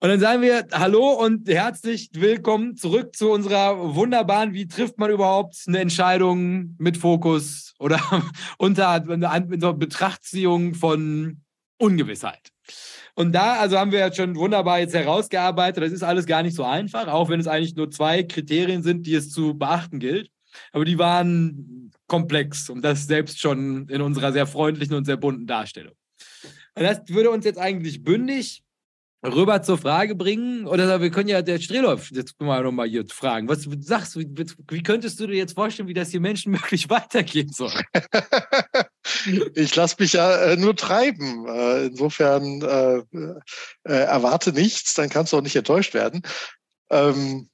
Und dann sagen wir Hallo und herzlich willkommen zurück zu unserer wunderbaren, wie trifft man überhaupt eine Entscheidung mit Fokus oder unter, unter Betrachtziehung von Ungewissheit. Und da, also haben wir jetzt schon wunderbar jetzt herausgearbeitet, das ist alles gar nicht so einfach, auch wenn es eigentlich nur zwei Kriterien sind, die es zu beachten gilt. Aber die waren komplex und das selbst schon in unserer sehr freundlichen und sehr bunten Darstellung. Und das würde uns jetzt eigentlich bündig rüber zur Frage bringen. Oder wir können ja der Strehlauf jetzt mal nochmal hier fragen. Was sagst du, wie, wie, könntest du dir jetzt vorstellen, wie das hier menschenmöglich weitergehen soll? ich lasse mich ja äh, nur treiben. Äh, insofern äh, äh, erwarte nichts, dann kannst du auch nicht enttäuscht werden. Ähm,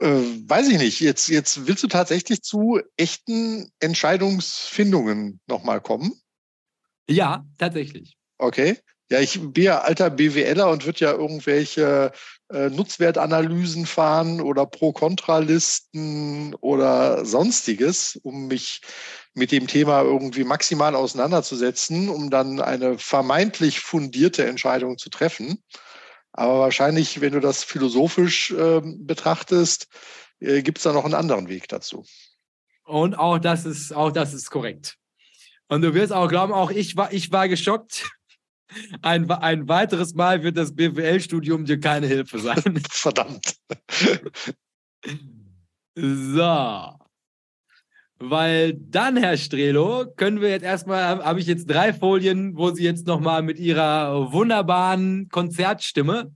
äh, weiß ich nicht. Jetzt, jetzt willst du tatsächlich zu echten Entscheidungsfindungen nochmal kommen? Ja, tatsächlich. Okay. Ja, ich bin ja alter BWLer und würde ja irgendwelche äh, Nutzwertanalysen fahren oder Pro-Kontra-Listen oder sonstiges, um mich mit dem Thema irgendwie maximal auseinanderzusetzen, um dann eine vermeintlich fundierte Entscheidung zu treffen. Aber wahrscheinlich, wenn du das philosophisch äh, betrachtest, äh, gibt es da noch einen anderen Weg dazu. Und auch das ist, auch das ist korrekt. Und du wirst auch glauben, auch ich war, ich war geschockt, ein, ein weiteres Mal wird das BWL-Studium dir keine Hilfe sein. Verdammt. So. Weil dann, Herr Strelo, können wir jetzt erstmal, habe ich jetzt drei Folien, wo Sie jetzt nochmal mit Ihrer wunderbaren Konzertstimme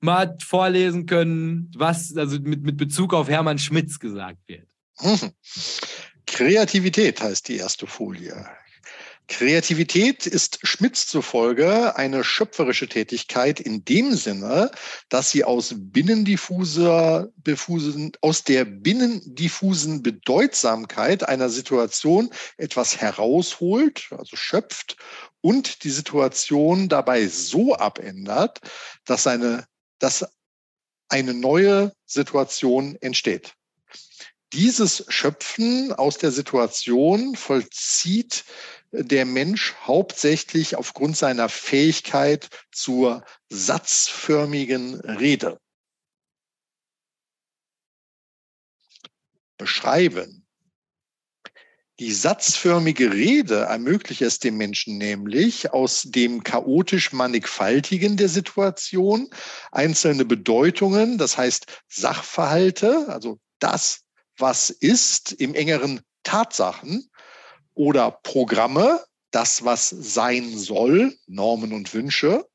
mal vorlesen können, was also mit, mit Bezug auf Hermann Schmitz gesagt wird. Hm. Kreativität heißt die erste Folie. Kreativität ist Schmitz zufolge eine schöpferische Tätigkeit in dem Sinne, dass sie aus binnendiffuser, diffusen, aus der binnendiffusen Bedeutsamkeit einer Situation etwas herausholt, also schöpft und die Situation dabei so abändert, dass eine, dass eine neue Situation entsteht. Dieses Schöpfen aus der Situation vollzieht der Mensch hauptsächlich aufgrund seiner Fähigkeit zur satzförmigen Rede. Beschreiben. Die satzförmige Rede ermöglicht es dem Menschen nämlich, aus dem chaotisch mannigfaltigen der Situation einzelne Bedeutungen, das heißt Sachverhalte, also das, was ist, im engeren Tatsachen, oder Programme, das, was sein soll, Normen und Wünsche,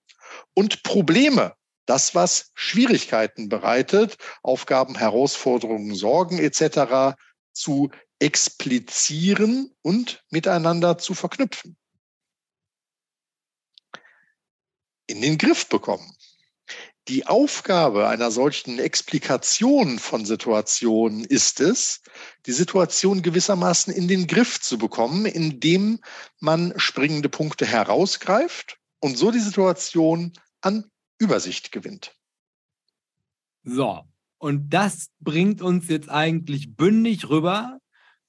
und Probleme, das, was Schwierigkeiten bereitet, Aufgaben, Herausforderungen, Sorgen etc. zu explizieren und miteinander zu verknüpfen. In den Griff bekommen. Die Aufgabe einer solchen Explikation von Situationen ist es, die Situation gewissermaßen in den Griff zu bekommen, indem man springende Punkte herausgreift und so die Situation an Übersicht gewinnt. So, und das bringt uns jetzt eigentlich bündig rüber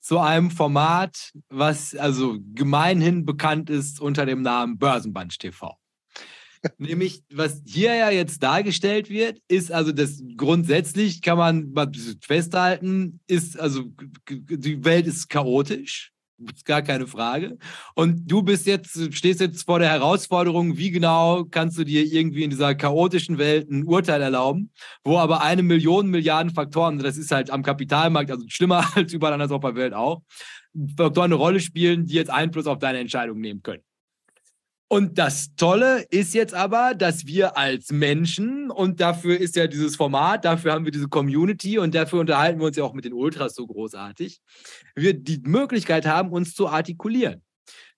zu einem Format, was also gemeinhin bekannt ist unter dem Namen Börsenband TV. Nämlich, was hier ja jetzt dargestellt wird, ist also das grundsätzlich kann man festhalten, ist also die Welt ist chaotisch. Ist gar keine Frage. Und du bist jetzt, stehst jetzt vor der Herausforderung, wie genau kannst du dir irgendwie in dieser chaotischen Welt ein Urteil erlauben, wo aber eine Million Milliarden Faktoren, das ist halt am Kapitalmarkt, also schlimmer als überall anders auf der Welt auch, Faktoren eine Rolle spielen, die jetzt Einfluss auf deine Entscheidung nehmen können. Und das Tolle ist jetzt aber, dass wir als Menschen, und dafür ist ja dieses Format, dafür haben wir diese Community und dafür unterhalten wir uns ja auch mit den Ultras so großartig, wir die Möglichkeit haben, uns zu artikulieren.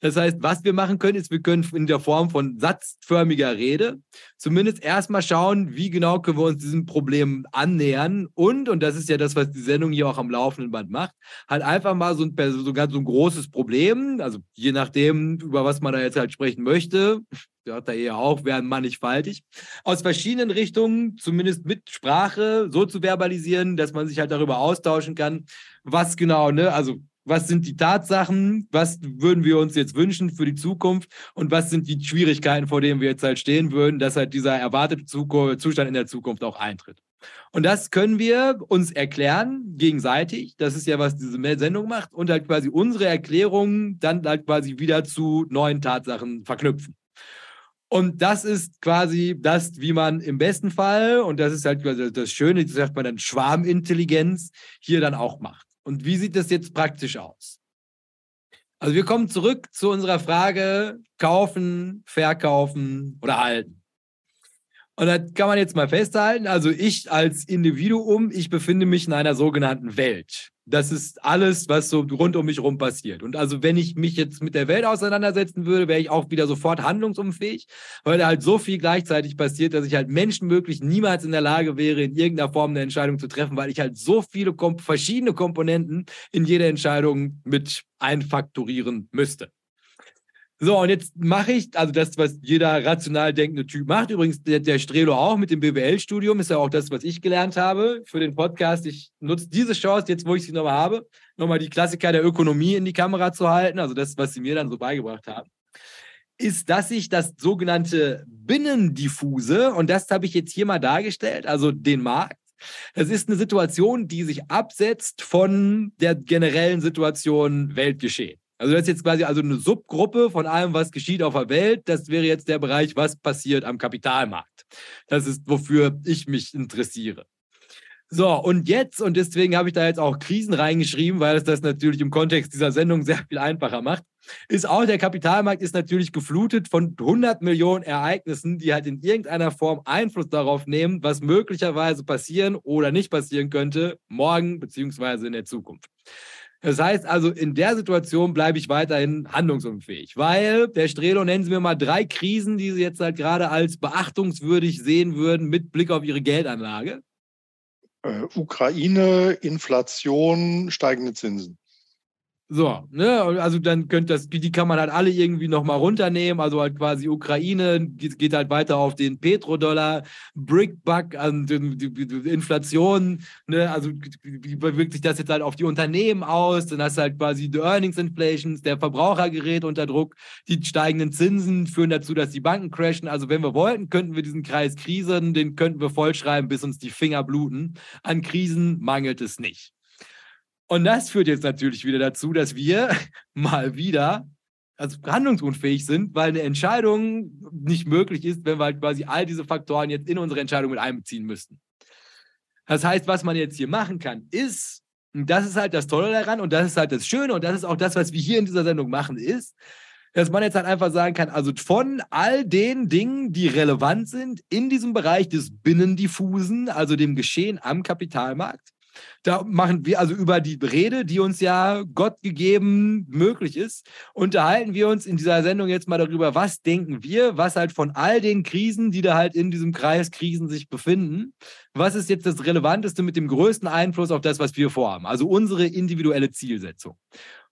Das heißt, was wir machen können, ist, wir können in der Form von satzförmiger Rede zumindest erstmal schauen, wie genau können wir uns diesem Problem annähern. Und, und das ist ja das, was die Sendung hier auch am laufenden Band macht, halt einfach mal so ein, sogar so ein großes Problem, also je nachdem, über was man da jetzt halt sprechen möchte, hört da eher auch, werden mannigfaltig, aus verschiedenen Richtungen, zumindest mit Sprache, so zu verbalisieren, dass man sich halt darüber austauschen kann, was genau, ne, also was sind die Tatsachen, was würden wir uns jetzt wünschen für die Zukunft und was sind die Schwierigkeiten, vor denen wir jetzt halt stehen würden, dass halt dieser erwartete Zustand in der Zukunft auch eintritt. Und das können wir uns erklären gegenseitig. Das ist ja, was diese Sendung macht. Und halt quasi unsere Erklärungen dann halt quasi wieder zu neuen Tatsachen verknüpfen. Und das ist quasi das, wie man im besten Fall, und das ist halt quasi das Schöne, das sagt man dann Schwarmintelligenz, hier dann auch macht. Und wie sieht das jetzt praktisch aus? Also wir kommen zurück zu unserer Frage kaufen, verkaufen oder halten. Und da kann man jetzt mal festhalten, also ich als Individuum, ich befinde mich in einer sogenannten Welt. Das ist alles, was so rund um mich herum passiert. Und also, wenn ich mich jetzt mit der Welt auseinandersetzen würde, wäre ich auch wieder sofort handlungsunfähig, weil da halt so viel gleichzeitig passiert, dass ich halt menschenmöglich niemals in der Lage wäre, in irgendeiner Form eine Entscheidung zu treffen, weil ich halt so viele kom verschiedene Komponenten in jede Entscheidung mit einfaktorieren müsste. So, und jetzt mache ich, also das, was jeder rational denkende Typ macht. Übrigens, der, der Strelo auch mit dem BWL-Studium ist ja auch das, was ich gelernt habe für den Podcast. Ich nutze diese Chance, jetzt wo ich sie nochmal habe, nochmal die Klassiker der Ökonomie in die Kamera zu halten, also das, was sie mir dann so beigebracht haben, ist, dass ich das sogenannte Binnendiffuse, und das habe ich jetzt hier mal dargestellt, also den Markt, das ist eine Situation, die sich absetzt von der generellen Situation Weltgeschehen. Also das ist jetzt quasi also eine Subgruppe von allem, was geschieht auf der Welt. Das wäre jetzt der Bereich, was passiert am Kapitalmarkt. Das ist, wofür ich mich interessiere. So, und jetzt, und deswegen habe ich da jetzt auch Krisen reingeschrieben, weil es das natürlich im Kontext dieser Sendung sehr viel einfacher macht, ist auch der Kapitalmarkt ist natürlich geflutet von 100 Millionen Ereignissen, die halt in irgendeiner Form Einfluss darauf nehmen, was möglicherweise passieren oder nicht passieren könnte, morgen beziehungsweise in der Zukunft. Das heißt also, in der Situation bleibe ich weiterhin handlungsunfähig, weil der Strelo nennen Sie mir mal drei Krisen, die Sie jetzt halt gerade als beachtungswürdig sehen würden mit Blick auf Ihre Geldanlage. Äh, Ukraine, Inflation, steigende Zinsen. So, ne, also dann könnte das, die kann man halt alle irgendwie nochmal runternehmen. Also halt quasi Ukraine geht halt weiter auf den Petrodollar, Brickbuck, also die, die, die Inflation, ne, also wie wirkt sich das jetzt halt auf die Unternehmen aus? Dann hast du halt quasi die Earnings Inflations, der Verbraucher gerät unter Druck, die steigenden Zinsen führen dazu, dass die Banken crashen. Also wenn wir wollten, könnten wir diesen Kreis Krisen, den könnten wir vollschreiben, bis uns die Finger bluten. An Krisen mangelt es nicht. Und das führt jetzt natürlich wieder dazu, dass wir mal wieder also handlungsunfähig sind, weil eine Entscheidung nicht möglich ist, wenn wir halt quasi all diese Faktoren jetzt in unsere Entscheidung mit einbeziehen müssten. Das heißt, was man jetzt hier machen kann, ist, und das ist halt das Tolle daran und das ist halt das Schöne und das ist auch das, was wir hier in dieser Sendung machen, ist, dass man jetzt halt einfach sagen kann, also von all den Dingen, die relevant sind in diesem Bereich des Binnendiffusen, also dem Geschehen am Kapitalmarkt, da machen wir also über die Rede, die uns ja Gott gegeben möglich ist, unterhalten wir uns in dieser Sendung jetzt mal darüber, was denken wir, was halt von all den Krisen, die da halt in diesem Kreis Krisen sich befinden, was ist jetzt das Relevanteste mit dem größten Einfluss auf das, was wir vorhaben, also unsere individuelle Zielsetzung.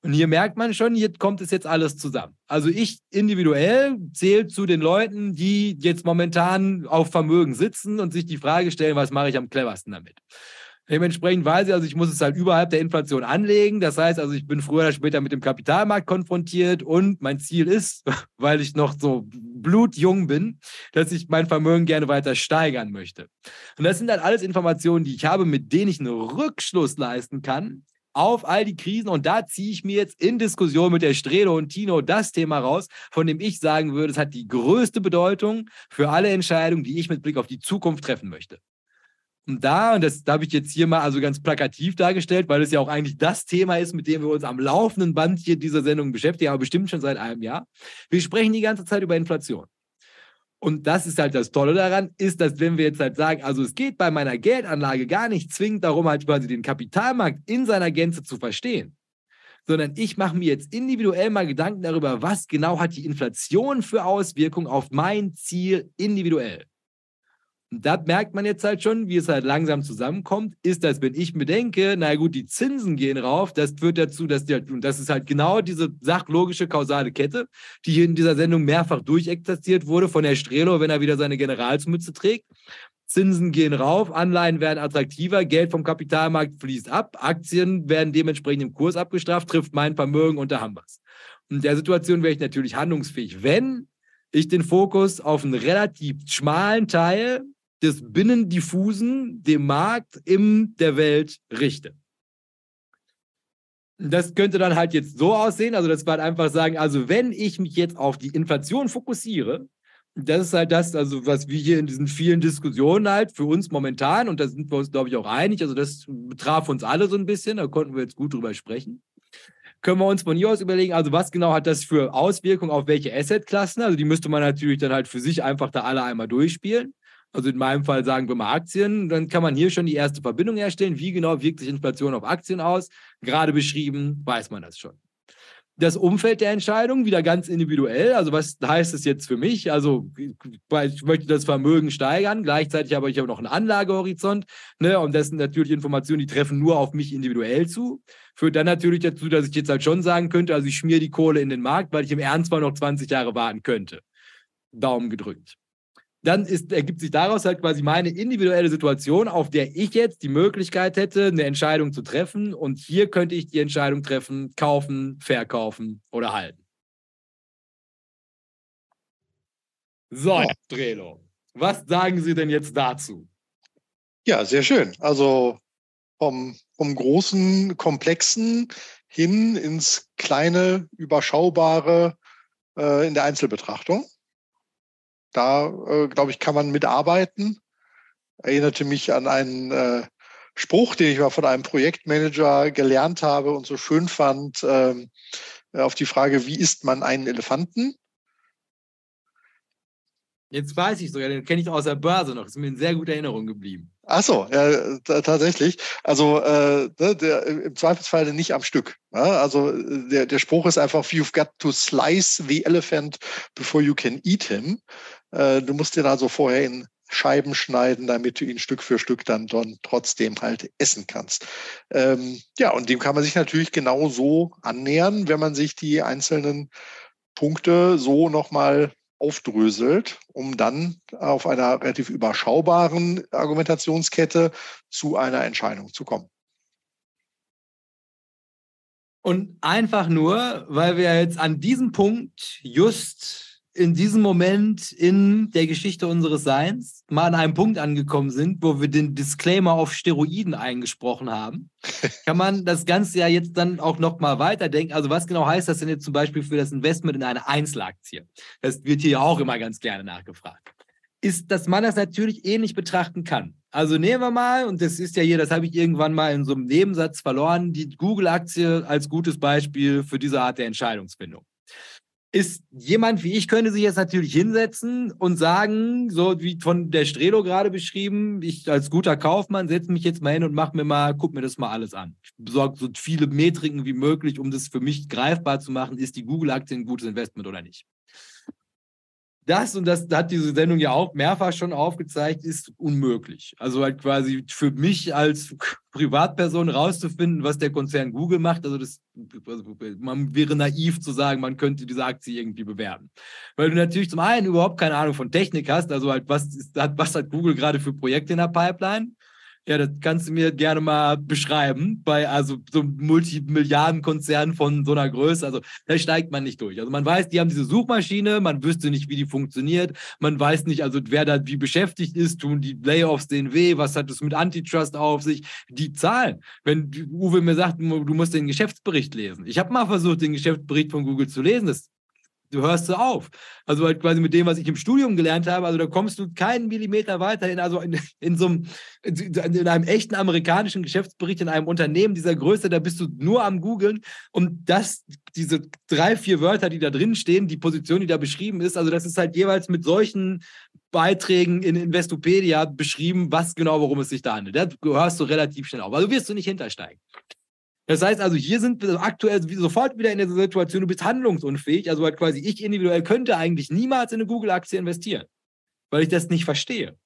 Und hier merkt man schon, hier kommt es jetzt alles zusammen. Also ich individuell zähle zu den Leuten, die jetzt momentan auf Vermögen sitzen und sich die Frage stellen, was mache ich am cleversten damit? Dementsprechend weiß ich, also ich muss es halt überhalb der Inflation anlegen. Das heißt, also ich bin früher oder später mit dem Kapitalmarkt konfrontiert und mein Ziel ist, weil ich noch so blutjung bin, dass ich mein Vermögen gerne weiter steigern möchte. Und das sind halt alles Informationen, die ich habe, mit denen ich einen Rückschluss leisten kann auf all die Krisen. Und da ziehe ich mir jetzt in Diskussion mit der Strelo und Tino das Thema raus, von dem ich sagen würde, es hat die größte Bedeutung für alle Entscheidungen, die ich mit Blick auf die Zukunft treffen möchte. Und da, und das habe ich jetzt hier mal also ganz plakativ dargestellt, weil es ja auch eigentlich das Thema ist, mit dem wir uns am laufenden Band hier dieser Sendung beschäftigen, aber bestimmt schon seit einem Jahr. Wir sprechen die ganze Zeit über Inflation. Und das ist halt das Tolle daran, ist, dass wenn wir jetzt halt sagen, also es geht bei meiner Geldanlage gar nicht zwingend darum, halt quasi den Kapitalmarkt in seiner Gänze zu verstehen, sondern ich mache mir jetzt individuell mal Gedanken darüber, was genau hat die Inflation für Auswirkungen auf mein Ziel individuell. Da merkt man jetzt halt schon, wie es halt langsam zusammenkommt, ist, dass wenn ich mir denke, na gut, die Zinsen gehen rauf, das führt dazu, dass die halt, und das ist halt genau diese sachlogische kausale Kette, die hier in dieser Sendung mehrfach durchexerziert wurde von Herr Strelo, wenn er wieder seine Generalsmütze trägt. Zinsen gehen rauf, Anleihen werden attraktiver, Geld vom Kapitalmarkt fließt ab, Aktien werden dementsprechend im Kurs abgestraft, trifft mein Vermögen und da haben wir es. In der Situation wäre ich natürlich handlungsfähig, wenn ich den Fokus auf einen relativ schmalen Teil des Binnendiffusen dem Markt in der Welt richte. Das könnte dann halt jetzt so aussehen, also das war halt einfach sagen, also wenn ich mich jetzt auf die Inflation fokussiere, das ist halt das, also was wir hier in diesen vielen Diskussionen halt für uns momentan, und da sind wir uns, glaube ich, auch einig, also das betraf uns alle so ein bisschen, da konnten wir jetzt gut drüber sprechen. Können wir uns von hier aus überlegen, also was genau hat das für Auswirkungen auf welche Assetklassen? Also die müsste man natürlich dann halt für sich einfach da alle einmal durchspielen also in meinem Fall sagen wir mal Aktien, dann kann man hier schon die erste Verbindung herstellen. Wie genau wirkt sich Inflation auf Aktien aus? Gerade beschrieben, weiß man das schon. Das Umfeld der Entscheidung wieder ganz individuell. Also was heißt es jetzt für mich? Also ich möchte das Vermögen steigern, gleichzeitig habe ich aber noch einen Anlagehorizont. Ne? Und das sind natürlich Informationen, die treffen nur auf mich individuell zu. Führt dann natürlich dazu, dass ich jetzt halt schon sagen könnte, also ich schmiere die Kohle in den Markt, weil ich im Ernst mal noch 20 Jahre warten könnte. Daumen gedrückt dann ist, ergibt sich daraus halt quasi meine individuelle Situation, auf der ich jetzt die Möglichkeit hätte, eine Entscheidung zu treffen. Und hier könnte ich die Entscheidung treffen, kaufen, verkaufen oder halten. So, ja. Drelo, was sagen Sie denn jetzt dazu? Ja, sehr schön. Also vom, vom großen, komplexen hin ins kleine, überschaubare äh, in der Einzelbetrachtung. Da, äh, glaube ich, kann man mitarbeiten. Erinnerte mich an einen äh, Spruch, den ich mal von einem Projektmanager gelernt habe und so schön fand, ähm, auf die Frage, wie isst man einen Elefanten? Jetzt weiß ich sogar, den kenne ich aus der Börse noch. Das ist mir in sehr guter Erinnerung geblieben. Ach so, ja, tatsächlich. Also äh, ne, der, im Zweifelsfall nicht am Stück. Ja? Also der, der Spruch ist einfach, you've got to slice the elephant before you can eat him. Äh, du musst den also vorher in Scheiben schneiden, damit du ihn Stück für Stück dann, dann trotzdem halt essen kannst. Ähm, ja, und dem kann man sich natürlich genau so annähern, wenn man sich die einzelnen Punkte so nochmal aufdröselt, um dann auf einer relativ überschaubaren Argumentationskette zu einer Entscheidung zu kommen. Und einfach nur, weil wir jetzt an diesem Punkt just in diesem Moment in der Geschichte unseres Seins mal an einem Punkt angekommen sind, wo wir den Disclaimer auf Steroiden eingesprochen haben, kann man das Ganze ja jetzt dann auch noch mal weiterdenken. Also was genau heißt das denn jetzt zum Beispiel für das Investment in eine Einzelaktie? Das wird hier ja auch immer ganz gerne nachgefragt. Ist, dass man das natürlich ähnlich betrachten kann. Also nehmen wir mal, und das ist ja hier, das habe ich irgendwann mal in so einem Nebensatz verloren, die Google-Aktie als gutes Beispiel für diese Art der Entscheidungsfindung ist jemand wie ich, könnte sich jetzt natürlich hinsetzen und sagen, so wie von der Strelo gerade beschrieben, ich als guter Kaufmann setze mich jetzt mal hin und mache mir mal, guck mir das mal alles an. Ich besorge so viele Metriken wie möglich, um das für mich greifbar zu machen, ist die Google-Aktie ein gutes Investment oder nicht. Das, und das hat diese Sendung ja auch mehrfach schon aufgezeigt, ist unmöglich. Also halt quasi für mich als Privatperson rauszufinden, was der Konzern Google macht, also das, also man wäre naiv zu sagen, man könnte diese Aktie irgendwie bewerben. Weil du natürlich zum einen überhaupt keine Ahnung von Technik hast, also halt, was, ist, was hat Google gerade für Projekte in der Pipeline? Ja, das kannst du mir gerne mal beschreiben. Bei also so Multimilliardenkonzernen von so einer Größe. Also da steigt man nicht durch. Also man weiß, die haben diese Suchmaschine, man wüsste nicht, wie die funktioniert. Man weiß nicht, also wer da wie beschäftigt ist, tun die Layoffs den weh, was hat es mit Antitrust auf sich? Die Zahlen. Wenn Uwe mir sagt, du musst den Geschäftsbericht lesen. Ich habe mal versucht, den Geschäftsbericht von Google zu lesen. Das du hörst du auf. Also halt quasi mit dem, was ich im Studium gelernt habe, also da kommst du keinen Millimeter weiter in, also in, in so einem, in einem echten amerikanischen Geschäftsbericht in einem Unternehmen dieser Größe, da bist du nur am googeln und das, diese drei, vier Wörter, die da drin stehen, die Position, die da beschrieben ist, also das ist halt jeweils mit solchen Beiträgen in Investopedia beschrieben, was genau, worum es sich da handelt. Da hörst du relativ schnell auf. Also wirst du nicht hintersteigen. Das heißt also, hier sind wir aktuell sofort wieder in der Situation, du bist handlungsunfähig. Also halt quasi ich individuell könnte eigentlich niemals in eine Google-Aktie investieren, weil ich das nicht verstehe.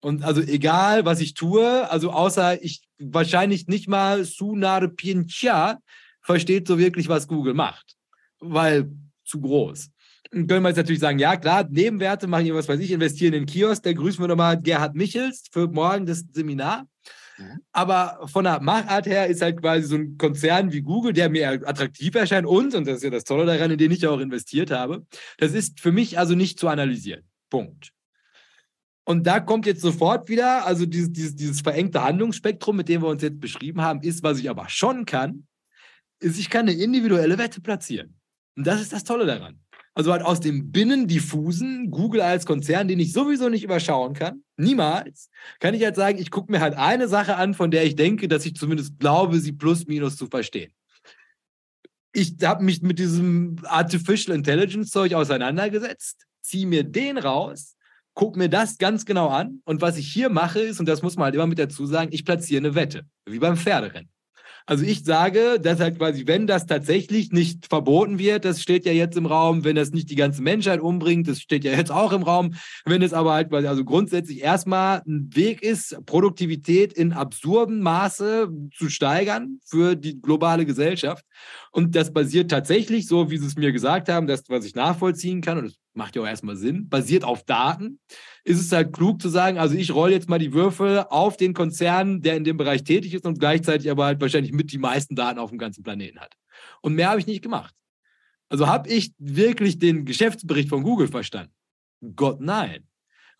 Und also egal, was ich tue, also außer ich wahrscheinlich nicht mal Sunar Pincha versteht so wirklich, was Google macht, weil zu groß. Dann können wir jetzt natürlich sagen, ja klar, Nebenwerte machen hier was weiß ich, investieren in den Kiosk, da grüßen wir nochmal Gerhard Michels für morgen das Seminar. Mhm. Aber von der Machart her ist halt quasi so ein Konzern wie Google, der mir attraktiv erscheint und, und das ist ja das Tolle daran, in den ich auch investiert habe, das ist für mich also nicht zu analysieren. Punkt. Und da kommt jetzt sofort wieder, also dieses, dieses, dieses verengte Handlungsspektrum, mit dem wir uns jetzt beschrieben haben, ist, was ich aber schon kann, ist, ich kann eine individuelle Wette platzieren. Und das ist das Tolle daran. Also halt aus dem binnendiffusen Google als Konzern, den ich sowieso nicht überschauen kann, niemals, kann ich halt sagen, ich gucke mir halt eine Sache an, von der ich denke, dass ich zumindest glaube, sie plus minus zu verstehen. Ich habe mich mit diesem Artificial Intelligence Zeug auseinandergesetzt, ziehe mir den raus, gucke mir das ganz genau an und was ich hier mache ist, und das muss man halt immer mit dazu sagen, ich platziere eine Wette, wie beim Pferderennen. Also ich sage, dass halt quasi, wenn das tatsächlich nicht verboten wird, das steht ja jetzt im Raum, wenn das nicht die ganze Menschheit umbringt, das steht ja jetzt auch im Raum, wenn es aber halt quasi also grundsätzlich erstmal ein Weg ist, Produktivität in absurdem Maße zu steigern für die globale Gesellschaft. Und das basiert tatsächlich, so wie Sie es mir gesagt haben, das, was ich nachvollziehen kann, und das macht ja auch erstmal Sinn, basiert auf Daten, ist es halt klug zu sagen, also ich rolle jetzt mal die Würfel auf den Konzern, der in dem Bereich tätig ist und gleichzeitig aber halt wahrscheinlich mit die meisten Daten auf dem ganzen Planeten hat. Und mehr habe ich nicht gemacht. Also habe ich wirklich den Geschäftsbericht von Google verstanden? Gott nein.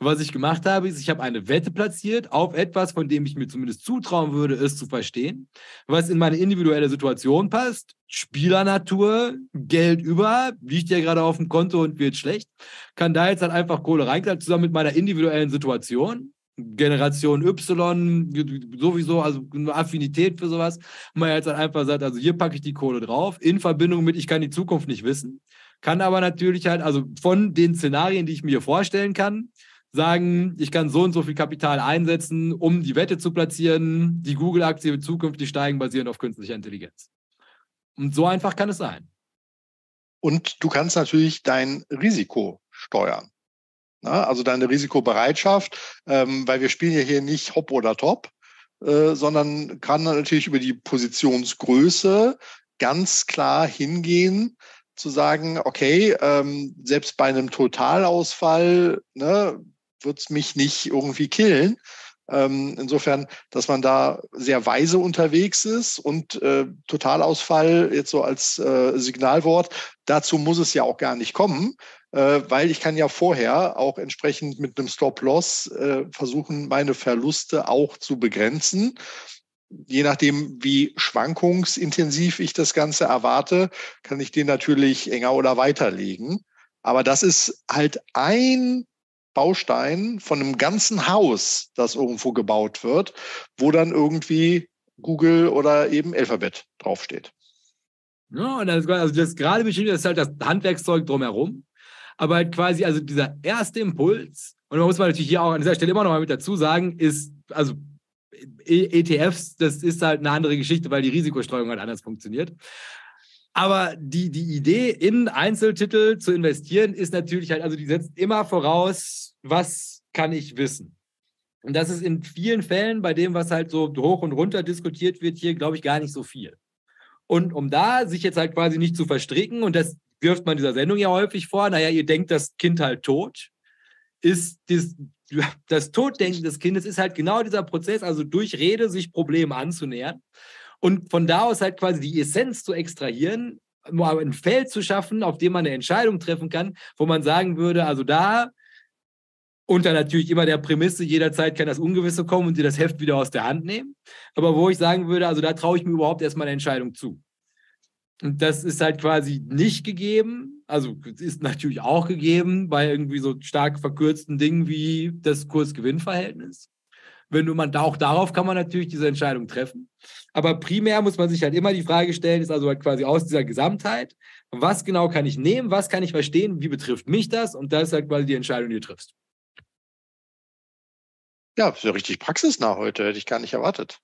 Was ich gemacht habe, ist, ich habe eine Wette platziert auf etwas, von dem ich mir zumindest zutrauen würde, es zu verstehen, was in meine individuelle Situation passt. Spielernatur, Geld über, liegt ja gerade auf dem Konto und wird schlecht. Kann da jetzt halt einfach Kohle reinklatschen, zusammen mit meiner individuellen Situation. Generation Y, sowieso, also eine Affinität für sowas. Und man jetzt halt einfach sagt, also hier packe ich die Kohle drauf, in Verbindung mit, ich kann die Zukunft nicht wissen. Kann aber natürlich halt, also von den Szenarien, die ich mir vorstellen kann, sagen, ich kann so und so viel Kapital einsetzen, um die Wette zu platzieren, die Google-Aktie wird zukünftig steigen, basierend auf künstlicher Intelligenz. Und so einfach kann es sein. Und du kannst natürlich dein Risiko steuern. Na, also deine Risikobereitschaft, ähm, weil wir spielen ja hier nicht Hop oder Top, äh, sondern kann natürlich über die Positionsgröße ganz klar hingehen, zu sagen, okay, ähm, selbst bei einem Totalausfall ne, wird es mich nicht irgendwie killen. Ähm, insofern, dass man da sehr weise unterwegs ist und äh, Totalausfall jetzt so als äh, Signalwort, dazu muss es ja auch gar nicht kommen, äh, weil ich kann ja vorher auch entsprechend mit einem Stop-Loss äh, versuchen, meine Verluste auch zu begrenzen. Je nachdem, wie schwankungsintensiv ich das Ganze erwarte, kann ich den natürlich enger oder weiterlegen. Aber das ist halt ein Baustein von einem ganzen Haus, das irgendwo gebaut wird, wo dann irgendwie Google oder eben Alphabet draufsteht. Ja, und das, also das gerade beschrieben, das ist halt das Handwerkszeug drumherum. Aber halt quasi, also dieser erste Impuls, und da muss man natürlich hier auch an dieser Stelle immer noch mal mit dazu sagen, ist, also ETFs, das ist halt eine andere Geschichte, weil die Risikostreuung halt anders funktioniert. Aber die, die Idee, in Einzeltitel zu investieren, ist natürlich halt, also die setzt immer voraus, was kann ich wissen. Und das ist in vielen Fällen bei dem, was halt so hoch und runter diskutiert wird, hier, glaube ich, gar nicht so viel. Und um da sich jetzt halt quasi nicht zu verstricken, und das wirft man dieser Sendung ja häufig vor, naja, ihr denkt das Kind halt tot, ist das, das Toddenken des Kindes ist halt genau dieser Prozess, also durch Rede sich Problemen anzunähern und von da aus halt quasi die Essenz zu extrahieren, ein Feld zu schaffen, auf dem man eine Entscheidung treffen kann, wo man sagen würde, also da unter natürlich immer der Prämisse, jederzeit kann das Ungewisse kommen und dir das Heft wieder aus der Hand nehmen. Aber wo ich sagen würde, also da traue ich mir überhaupt erstmal eine Entscheidung zu. Und das ist halt quasi nicht gegeben. Also ist natürlich auch gegeben bei irgendwie so stark verkürzten Dingen wie das Kurs-Gewinn-Verhältnis. Wenn du man auch darauf kann man natürlich diese Entscheidung treffen. Aber primär muss man sich halt immer die Frage stellen, ist also halt quasi aus dieser Gesamtheit, was genau kann ich nehmen, was kann ich verstehen, wie betrifft mich das? Und das ist halt quasi die Entscheidung, die du triffst. Ja, ja richtig praxisnah heute, hätte ich gar nicht erwartet.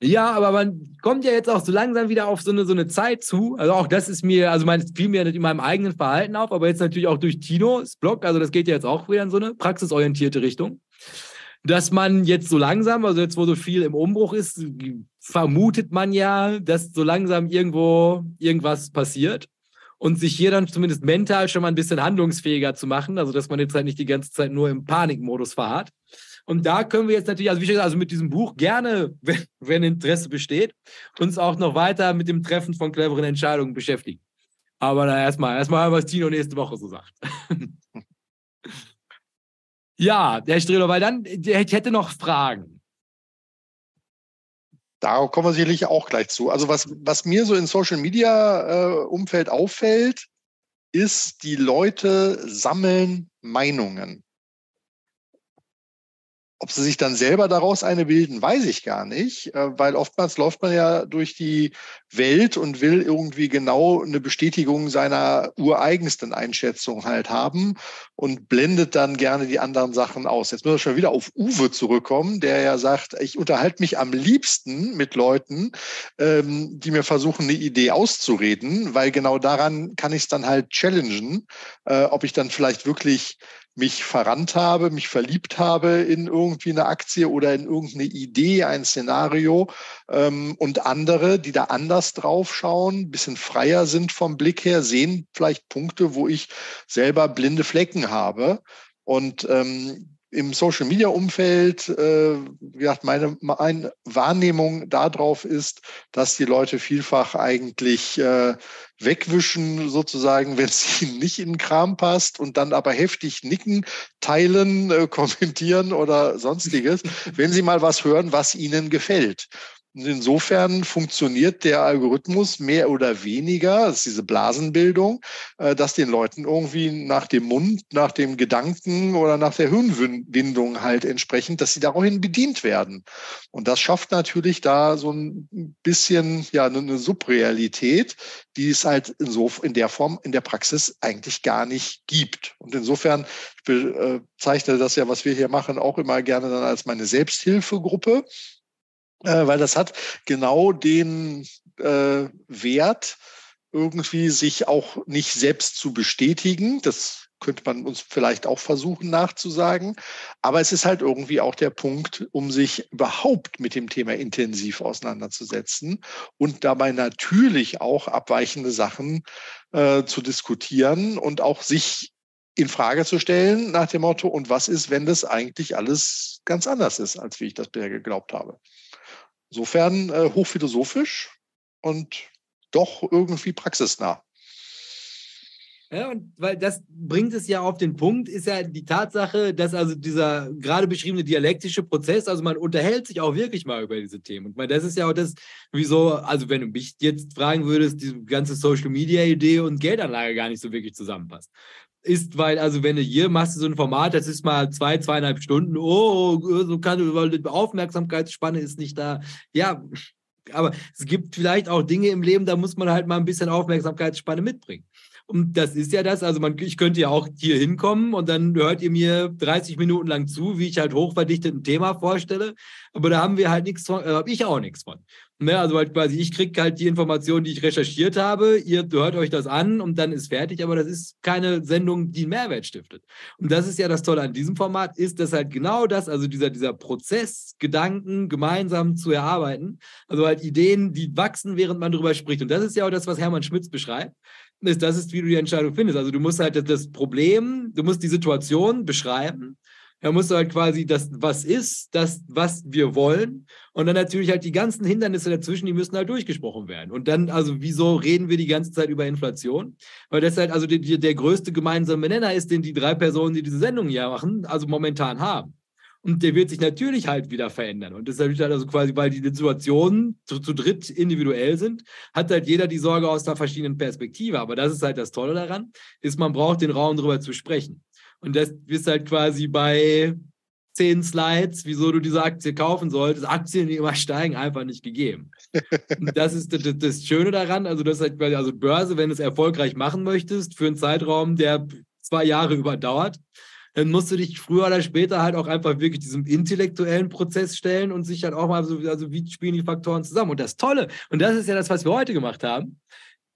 Ja, aber man kommt ja jetzt auch so langsam wieder auf so eine, so eine Zeit zu. Also auch das ist mir, also mein, fiel mir nicht in meinem eigenen Verhalten auf, aber jetzt natürlich auch durch Tinos Blog, also das geht ja jetzt auch wieder in so eine praxisorientierte Richtung. Dass man jetzt so langsam, also jetzt wo so viel im Umbruch ist, vermutet man ja, dass so langsam irgendwo irgendwas passiert und sich hier dann zumindest mental schon mal ein bisschen handlungsfähiger zu machen, also dass man jetzt halt nicht die ganze Zeit nur im Panikmodus verharrt. Und da können wir jetzt natürlich, also wie gesagt, also mit diesem Buch gerne, wenn, wenn Interesse besteht, uns auch noch weiter mit dem Treffen von cleveren Entscheidungen beschäftigen. Aber na erstmal, erstmal, was Tino nächste Woche so sagt. ja, Herr Strehler, weil dann, ich hätte noch Fragen. Da kommen wir sicherlich auch gleich zu. Also was, was mir so in Social Media äh, Umfeld auffällt, ist, die Leute sammeln Meinungen. Ob sie sich dann selber daraus eine bilden, weiß ich gar nicht, äh, weil oftmals läuft man ja durch die Welt und will irgendwie genau eine Bestätigung seiner ureigensten Einschätzung halt haben und blendet dann gerne die anderen Sachen aus. Jetzt müssen wir schon wieder auf Uwe zurückkommen, der ja sagt, ich unterhalte mich am liebsten mit Leuten, ähm, die mir versuchen, eine Idee auszureden, weil genau daran kann ich es dann halt challengen, äh, ob ich dann vielleicht wirklich mich verrannt habe, mich verliebt habe in irgendwie eine Aktie oder in irgendeine Idee, ein Szenario ähm, und andere, die da anders drauf schauen, ein bisschen freier sind vom Blick her, sehen vielleicht Punkte, wo ich selber blinde Flecken habe. Und ähm, im Social Media Umfeld, äh, wie gesagt, meine, meine Wahrnehmung darauf ist, dass die Leute vielfach eigentlich äh, wegwischen, sozusagen, wenn es ihnen nicht in den Kram passt und dann aber heftig nicken, teilen, äh, kommentieren oder sonstiges, wenn sie mal was hören, was ihnen gefällt. Insofern funktioniert der Algorithmus mehr oder weniger, das ist diese Blasenbildung, äh, dass den Leuten irgendwie nach dem Mund, nach dem Gedanken oder nach der Hirnwindung halt entsprechend, dass sie daraufhin bedient werden. Und das schafft natürlich da so ein bisschen ja eine Subrealität, die es halt in, so, in der Form in der Praxis eigentlich gar nicht gibt. Und insofern ich bezeichne das ja, was wir hier machen, auch immer gerne dann als meine Selbsthilfegruppe äh, weil das hat genau den äh, Wert, irgendwie sich auch nicht selbst zu bestätigen. Das könnte man uns vielleicht auch versuchen nachzusagen. Aber es ist halt irgendwie auch der Punkt, um sich überhaupt mit dem Thema intensiv auseinanderzusetzen und dabei natürlich auch abweichende Sachen äh, zu diskutieren und auch sich in Frage zu stellen nach dem Motto, und was ist, wenn das eigentlich alles ganz anders ist, als wie ich das bisher geglaubt habe. Insofern äh, hochphilosophisch und doch irgendwie praxisnah. Ja, und weil das bringt es ja auf den Punkt, ist ja die Tatsache, dass also dieser gerade beschriebene dialektische Prozess, also man unterhält sich auch wirklich mal über diese Themen. Und meine, das ist ja auch das, wieso, also wenn du mich jetzt fragen würdest, diese ganze Social Media Idee und Geldanlage gar nicht so wirklich zusammenpasst ist, weil, also wenn du hier machst du so ein Format, das ist mal zwei, zweieinhalb Stunden, oh, so kann weil die Aufmerksamkeitsspanne ist nicht da. Ja, aber es gibt vielleicht auch Dinge im Leben, da muss man halt mal ein bisschen Aufmerksamkeitsspanne mitbringen. Und das ist ja das, also man, ich könnte ja auch hier hinkommen und dann hört ihr mir 30 Minuten lang zu, wie ich halt hochverdichtet ein Thema vorstelle. Aber da haben wir halt nichts von, äh, habe ich auch nichts von. Ne, also halt quasi, ich kriege halt die Informationen, die ich recherchiert habe, ihr hört euch das an und dann ist fertig, aber das ist keine Sendung, die einen Mehrwert stiftet. Und das ist ja das Tolle an diesem Format, ist dass halt genau das, also dieser, dieser Prozess, Gedanken gemeinsam zu erarbeiten, also halt Ideen, die wachsen, während man darüber spricht. Und das ist ja auch das, was Hermann Schmitz beschreibt. Ist, das ist, wie du die Entscheidung findest. Also du musst halt das Problem, du musst die Situation beschreiben musst du halt quasi das, was ist, das, was wir wollen. Und dann natürlich halt die ganzen Hindernisse dazwischen, die müssen halt durchgesprochen werden. Und dann, also, wieso reden wir die ganze Zeit über Inflation? Weil das halt also die, die, der größte gemeinsame Nenner ist, den die drei Personen, die diese Sendung hier machen, also momentan haben. Und der wird sich natürlich halt wieder verändern. Und deshalb halt also quasi, weil die Situationen zu, zu dritt individuell sind, hat halt jeder die Sorge aus einer verschiedenen Perspektive. Aber das ist halt das Tolle daran, ist, man braucht den Raum, darüber zu sprechen. Und das ist halt quasi bei zehn Slides, wieso du diese Aktie kaufen solltest. Aktien, die immer steigen, einfach nicht gegeben. Und das ist das, das Schöne daran. Also, das ist halt quasi, also Börse, wenn du es erfolgreich machen möchtest, für einen Zeitraum, der zwei Jahre überdauert, dann musst du dich früher oder später halt auch einfach wirklich diesem intellektuellen Prozess stellen und sich halt auch mal so, also wie spielen die Faktoren zusammen. Und das Tolle, und das ist ja das, was wir heute gemacht haben,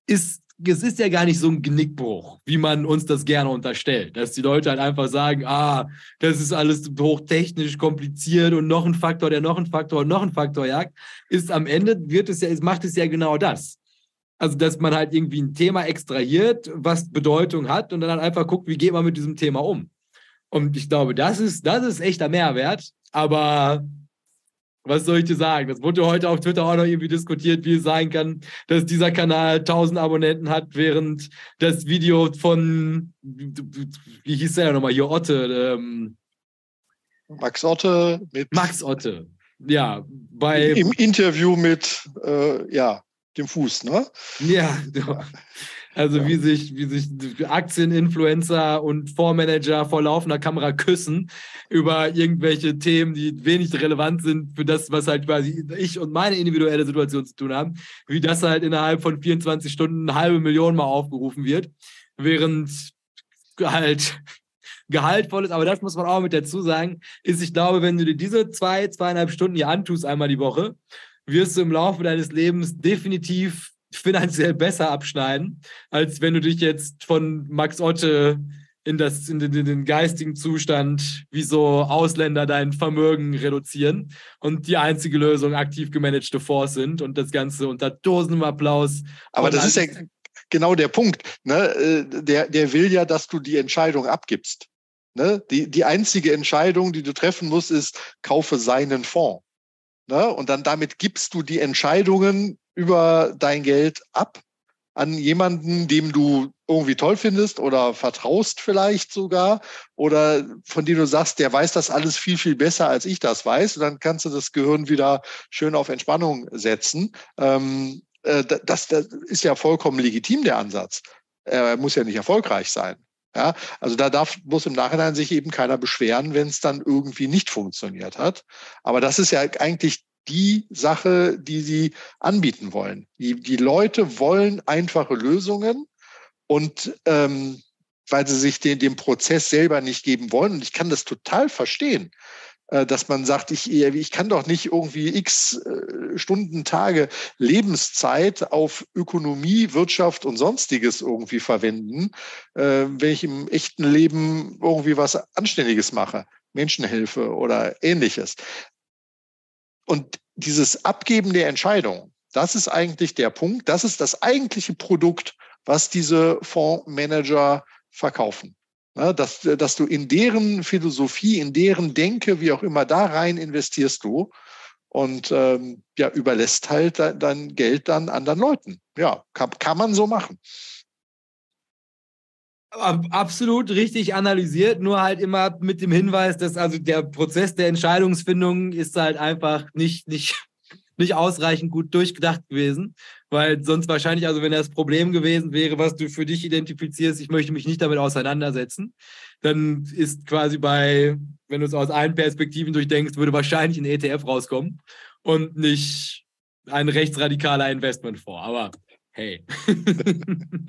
ist es ist ja gar nicht so ein Genickbruch, wie man uns das gerne unterstellt, dass die Leute halt einfach sagen, ah, das ist alles hochtechnisch kompliziert und noch ein Faktor, der noch ein Faktor und noch ein Faktor jagt, ist am Ende wird es ja, es macht es ja genau das. Also, dass man halt irgendwie ein Thema extrahiert, was Bedeutung hat und dann halt einfach guckt, wie geht man mit diesem Thema um. Und ich glaube, das ist, das ist echter Mehrwert, aber was soll ich dir sagen? Das wurde heute auf Twitter auch noch irgendwie diskutiert, wie es sein kann, dass dieser Kanal 1000 Abonnenten hat, während das Video von, wie hieß der nochmal hier, Otte? Ähm, Max Otte mit. Max Otte, ja. Bei, Im Interview mit, äh, ja, dem Fuß, ne? Ja, also ja. wie sich, wie sich Aktieninfluencer und Fondsmanager vor laufender Kamera küssen über irgendwelche Themen, die wenig relevant sind für das, was halt quasi ich und meine individuelle Situation zu tun haben, wie das halt innerhalb von 24 Stunden eine halbe Million mal aufgerufen wird, während halt gehaltvoll ist, aber das muss man auch mit dazu sagen, ist, ich glaube, wenn du dir diese zwei, zweieinhalb Stunden hier antust, einmal die Woche, wirst du im Laufe deines Lebens definitiv finanziell besser abschneiden, als wenn du dich jetzt von Max Otte in, das, in den, in den geistigen Zustand, wie so Ausländer dein Vermögen reduzieren und die einzige Lösung aktiv gemanagte Fonds sind und das Ganze unter dosendem Applaus. Aber das ist ja genau der Punkt. Ne? Äh, der, der will ja, dass du die Entscheidung abgibst. Ne? Die, die einzige Entscheidung, die du treffen musst, ist, kaufe seinen Fonds. Ne? Und dann damit gibst du die Entscheidungen über dein Geld ab an jemanden, dem du irgendwie toll findest oder vertraust vielleicht sogar oder von dem du sagst, der weiß das alles viel, viel besser, als ich das weiß. Und dann kannst du das Gehirn wieder schön auf Entspannung setzen. Ähm, äh, das, das ist ja vollkommen legitim, der Ansatz. Er muss ja nicht erfolgreich sein. Ja, also da darf, muss im Nachhinein sich eben keiner beschweren, wenn es dann irgendwie nicht funktioniert hat. Aber das ist ja eigentlich die Sache, die sie anbieten wollen. Die, die Leute wollen einfache Lösungen und ähm, weil sie sich den, dem Prozess selber nicht geben wollen. Und ich kann das total verstehen, dass man sagt, ich, ich kann doch nicht irgendwie x äh, Stunden, Tage Lebenszeit auf Ökonomie, Wirtschaft und sonstiges irgendwie verwenden, äh, wenn ich im echten Leben irgendwie was Anständiges mache. Menschenhilfe oder ähnliches. Und dieses Abgeben der Entscheidung, das ist eigentlich der Punkt, das ist das eigentliche Produkt, was diese Fondsmanager verkaufen. Ja, dass, dass du in deren Philosophie, in deren Denke, wie auch immer, da rein investierst du und ähm, ja, überlässt halt dein Geld dann anderen Leuten. Ja, kann, kann man so machen. Absolut richtig analysiert, nur halt immer mit dem Hinweis, dass also der Prozess der Entscheidungsfindung ist halt einfach nicht, nicht, nicht ausreichend gut durchgedacht gewesen, weil sonst wahrscheinlich, also wenn das Problem gewesen wäre, was du für dich identifizierst, ich möchte mich nicht damit auseinandersetzen, dann ist quasi bei, wenn du es aus allen Perspektiven durchdenkst, würde wahrscheinlich ein ETF rauskommen und nicht ein rechtsradikaler Investmentfonds. Aber hey.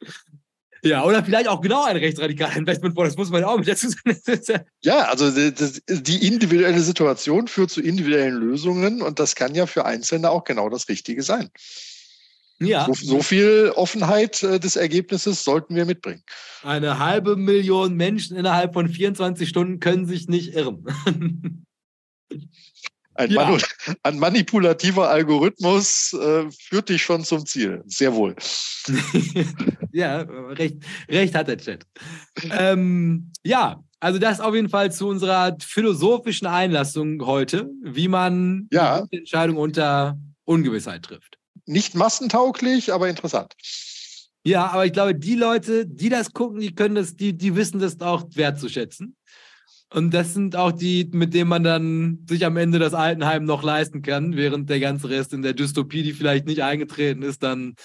Ja, oder vielleicht auch genau ein rechtsradikaler Investmentfonds, das muss man auch mit dazu sagen. ja, also die individuelle Situation führt zu individuellen Lösungen und das kann ja für Einzelne auch genau das Richtige sein. Ja. So, so, viel Offenheit äh, des Ergebnisses sollten wir mitbringen. Eine halbe Million Menschen innerhalb von 24 Stunden können sich nicht irren. Ein, ja. Manu ein manipulativer Algorithmus äh, führt dich schon zum Ziel. Sehr wohl. ja, recht, recht hat der Chat. ähm, ja, also das auf jeden Fall zu unserer philosophischen Einlassung heute, wie man ja. die Entscheidung unter Ungewissheit trifft. Nicht massentauglich, aber interessant. Ja, aber ich glaube, die Leute, die das gucken, die können das, die, die wissen das auch wertzuschätzen. Und das sind auch die, mit denen man dann sich am Ende das Altenheim noch leisten kann, während der ganze Rest in der Dystopie, die vielleicht nicht eingetreten ist, dann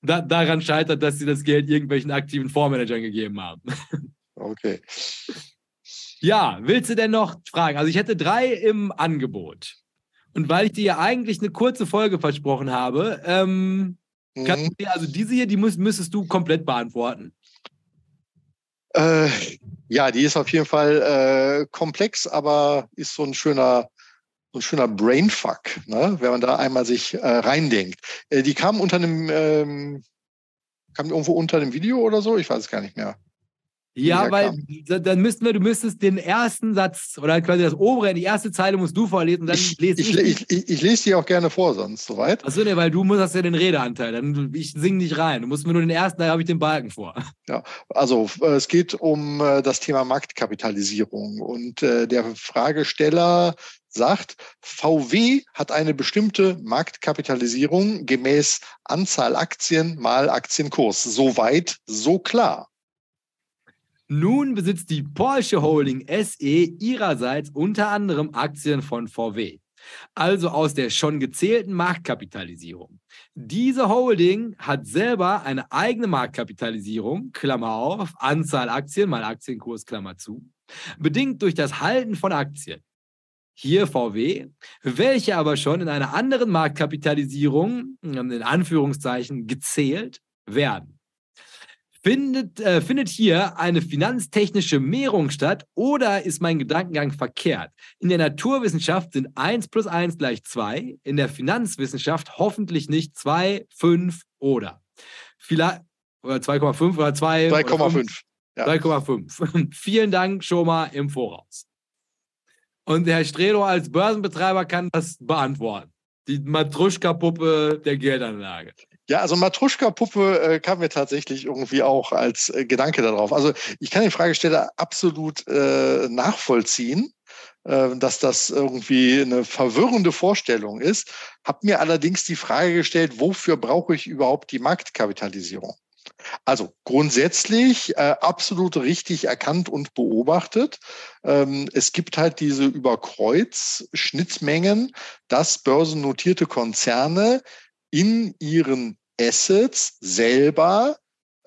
da, daran scheitert, dass sie das Geld irgendwelchen aktiven Fondsmanagern gegeben haben. Okay. Ja, willst du denn noch fragen? Also ich hätte drei im Angebot. Und weil ich dir ja eigentlich eine kurze Folge versprochen habe, ähm, mhm. dir, also diese hier, die müsstest du komplett beantworten. Äh, ja, die ist auf jeden Fall äh, komplex, aber ist so ein schöner, so ein schöner Brainfuck, ne? wenn man da einmal sich äh, reindenkt. Äh, die kam unter einem, ähm, kam irgendwo unter einem Video oder so, ich weiß es gar nicht mehr. Ja, weil dann müssten wir, du müsstest den ersten Satz oder quasi das obere, die erste Zeile musst du vorlesen, dann ich, lese ich. Ich, ich, ich lese die auch gerne vor, sonst soweit. Achso, ne, weil du musst hast ja den Redeanteil. Dann ich singe nicht rein. Du musst mir nur den ersten, da habe ich den Balken vor. Ja, also äh, es geht um äh, das Thema Marktkapitalisierung und äh, der Fragesteller sagt, VW hat eine bestimmte Marktkapitalisierung gemäß Anzahl Aktien mal Aktienkurs. Soweit, so klar. Nun besitzt die Porsche Holding SE ihrerseits unter anderem Aktien von VW, also aus der schon gezählten Marktkapitalisierung. Diese Holding hat selber eine eigene Marktkapitalisierung, Klammer auf, Anzahl Aktien mal Aktienkurs, Klammer zu, bedingt durch das Halten von Aktien. Hier VW, welche aber schon in einer anderen Marktkapitalisierung, in Anführungszeichen, gezählt werden. Findet, äh, findet hier eine finanztechnische Mehrung statt oder ist mein Gedankengang verkehrt? In der Naturwissenschaft sind 1 plus 1 gleich 2, in der Finanzwissenschaft hoffentlich nicht 2, 5 oder. Vielleicht, oder 2,5 oder 2. 2,5. Ja. 2,5. Vielen Dank schon mal im Voraus. Und Herr Stredo als Börsenbetreiber kann das beantworten. Die Matruschka-Puppe der Geldanlage. Ja, also Matruschka-Puppe äh, kam mir tatsächlich irgendwie auch als äh, Gedanke darauf. Also ich kann den Fragesteller absolut äh, nachvollziehen, äh, dass das irgendwie eine verwirrende Vorstellung ist. Hab mir allerdings die Frage gestellt, wofür brauche ich überhaupt die Marktkapitalisierung? Also grundsätzlich äh, absolut richtig erkannt und beobachtet. Ähm, es gibt halt diese Überkreuz-Schnittmengen, dass börsennotierte Konzerne in ihren Assets selber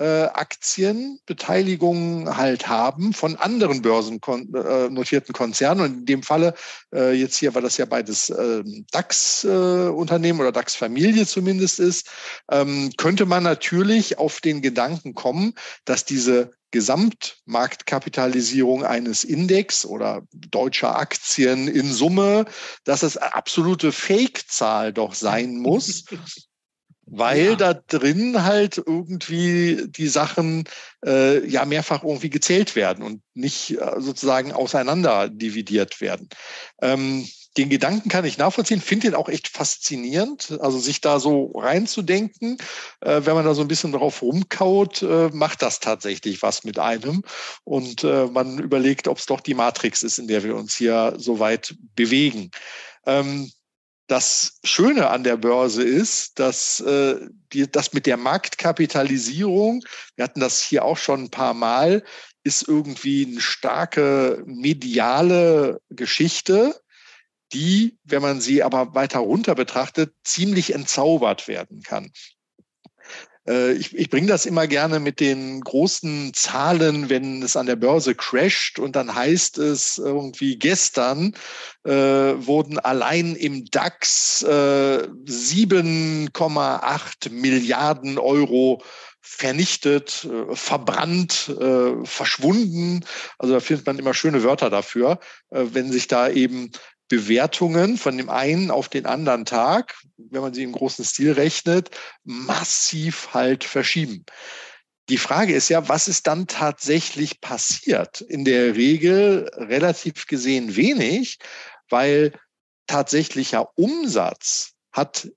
äh, Aktienbeteiligungen halt haben von anderen börsennotierten Konzernen. Und in dem Falle, äh, jetzt hier, weil das ja beides äh, DAX-Unternehmen äh, oder DAX-Familie zumindest ist, ähm, könnte man natürlich auf den Gedanken kommen, dass diese Gesamtmarktkapitalisierung eines Index oder deutscher Aktien in Summe, dass es absolute Fake-Zahl doch sein muss, weil ja. da drin halt irgendwie die Sachen äh, ja mehrfach irgendwie gezählt werden und nicht äh, sozusagen auseinander dividiert werden. Ähm, den Gedanken kann ich nachvollziehen, finde ihn auch echt faszinierend. Also sich da so reinzudenken, äh, wenn man da so ein bisschen drauf rumkaut, äh, macht das tatsächlich was mit einem. Und äh, man überlegt, ob es doch die Matrix ist, in der wir uns hier so weit bewegen. Ähm, das Schöne an der Börse ist, dass äh, das mit der Marktkapitalisierung, wir hatten das hier auch schon ein paar Mal, ist irgendwie eine starke mediale Geschichte, die, wenn man sie aber weiter runter betrachtet, ziemlich entzaubert werden kann. Äh, ich, ich bringe das immer gerne mit den großen Zahlen, wenn es an der Börse crasht und dann heißt es irgendwie gestern äh, wurden allein im DAX äh, 7,8 Milliarden Euro vernichtet, äh, verbrannt, äh, verschwunden. Also da findet man immer schöne Wörter dafür, äh, wenn sich da eben Bewertungen von dem einen auf den anderen Tag, wenn man sie im großen Stil rechnet, massiv halt verschieben. Die Frage ist ja, was ist dann tatsächlich passiert? In der Regel relativ gesehen wenig, weil tatsächlicher Umsatz hat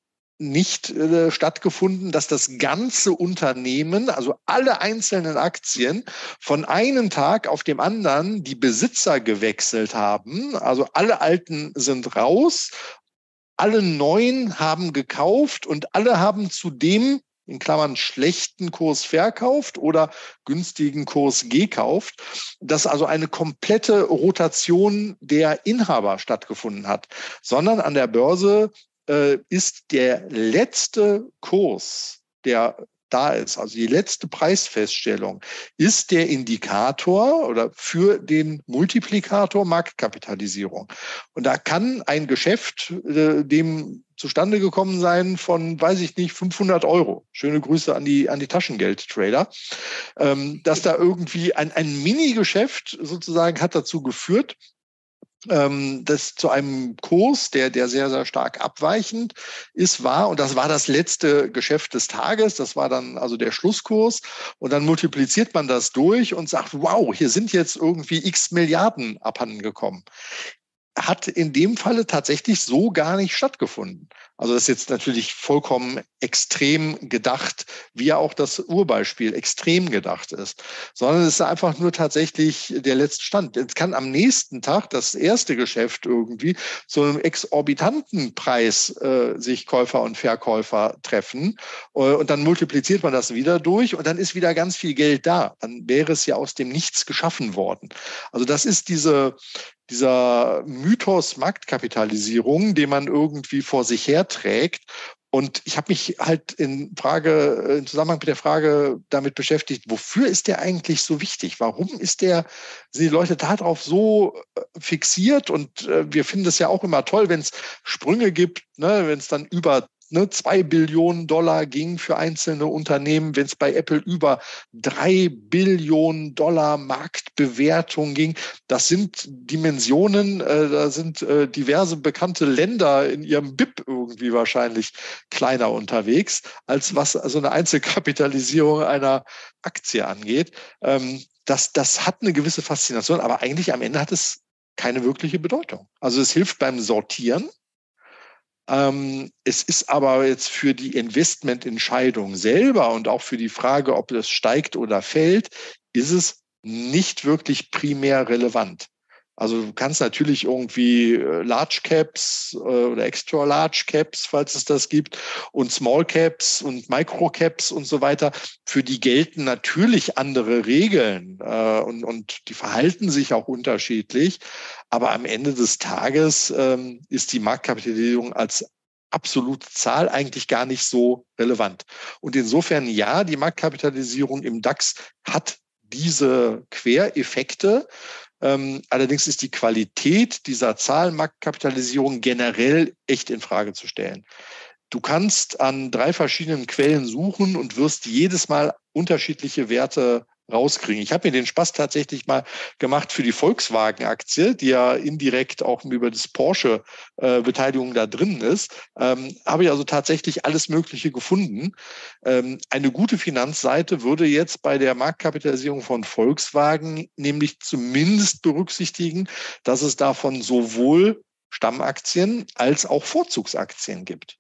nicht äh, stattgefunden, dass das ganze Unternehmen, also alle einzelnen Aktien, von einem Tag auf dem anderen die Besitzer gewechselt haben. Also alle alten sind raus, alle neuen haben gekauft und alle haben zu dem in Klammern schlechten Kurs verkauft oder günstigen Kurs gekauft, dass also eine komplette Rotation der Inhaber stattgefunden hat, sondern an der Börse äh, ist der letzte Kurs, der da ist, also die letzte Preisfeststellung, ist der Indikator oder für den Multiplikator Marktkapitalisierung. Und da kann ein Geschäft äh, dem zustande gekommen sein von, weiß ich nicht, 500 Euro. Schöne Grüße an die, an die Taschengeld-Trader. Ähm, dass da irgendwie ein, ein Mini-Geschäft sozusagen hat dazu geführt, ähm, das zu einem Kurs, der, der sehr, sehr stark abweichend ist, war. Und das war das letzte Geschäft des Tages. Das war dann also der Schlusskurs. Und dann multipliziert man das durch und sagt, wow, hier sind jetzt irgendwie x Milliarden abhanden gekommen hat in dem Falle tatsächlich so gar nicht stattgefunden. Also das ist jetzt natürlich vollkommen extrem gedacht, wie ja auch das Urbeispiel extrem gedacht ist, sondern es ist einfach nur tatsächlich der letzte Stand. Jetzt kann am nächsten Tag das erste Geschäft irgendwie zu einem exorbitanten Preis äh, sich Käufer und Verkäufer treffen äh, und dann multipliziert man das wieder durch und dann ist wieder ganz viel Geld da. Dann wäre es ja aus dem Nichts geschaffen worden. Also das ist diese, dieser Mythos Marktkapitalisierung, den man irgendwie vor sich herträgt. Und ich habe mich halt in Frage, im Zusammenhang mit der Frage damit beschäftigt, wofür ist der eigentlich so wichtig? Warum ist der, sind die Leute darauf so äh, fixiert? Und äh, wir finden es ja auch immer toll, wenn es Sprünge gibt, ne, wenn es dann über ne, zwei Billionen Dollar ging für einzelne Unternehmen, wenn es bei Apple über drei Billionen Dollar Marktbewertung ging. Das sind Dimensionen, äh, da sind äh, diverse bekannte Länder in ihrem BIP irgendwie wahrscheinlich kleiner unterwegs, als was also eine Einzelkapitalisierung einer Aktie angeht. Ähm, das, das hat eine gewisse Faszination, aber eigentlich am Ende hat es keine wirkliche Bedeutung. Also es hilft beim Sortieren, es ist aber jetzt für die Investmententscheidung selber und auch für die Frage, ob es steigt oder fällt, ist es nicht wirklich primär relevant. Also du kannst natürlich irgendwie äh, Large Caps äh, oder Extra Large Caps, falls es das gibt, und Small Caps und Micro Caps und so weiter. Für die gelten natürlich andere Regeln äh, und, und die verhalten sich auch unterschiedlich. Aber am Ende des Tages ähm, ist die Marktkapitalisierung als absolute Zahl eigentlich gar nicht so relevant. Und insofern ja, die Marktkapitalisierung im DAX hat diese Quereffekte. Ähm, allerdings ist die Qualität dieser Zahlenmarktkapitalisierung generell echt in Frage zu stellen. Du kannst an drei verschiedenen Quellen suchen und wirst jedes Mal unterschiedliche Werte rauskriegen. Ich habe mir den Spaß tatsächlich mal gemacht für die Volkswagen-Aktie, die ja indirekt auch über das Porsche-Beteiligung äh, da drin ist. Ähm, habe ich also tatsächlich alles Mögliche gefunden. Ähm, eine gute Finanzseite würde jetzt bei der Marktkapitalisierung von Volkswagen nämlich zumindest berücksichtigen, dass es davon sowohl Stammaktien als auch Vorzugsaktien gibt.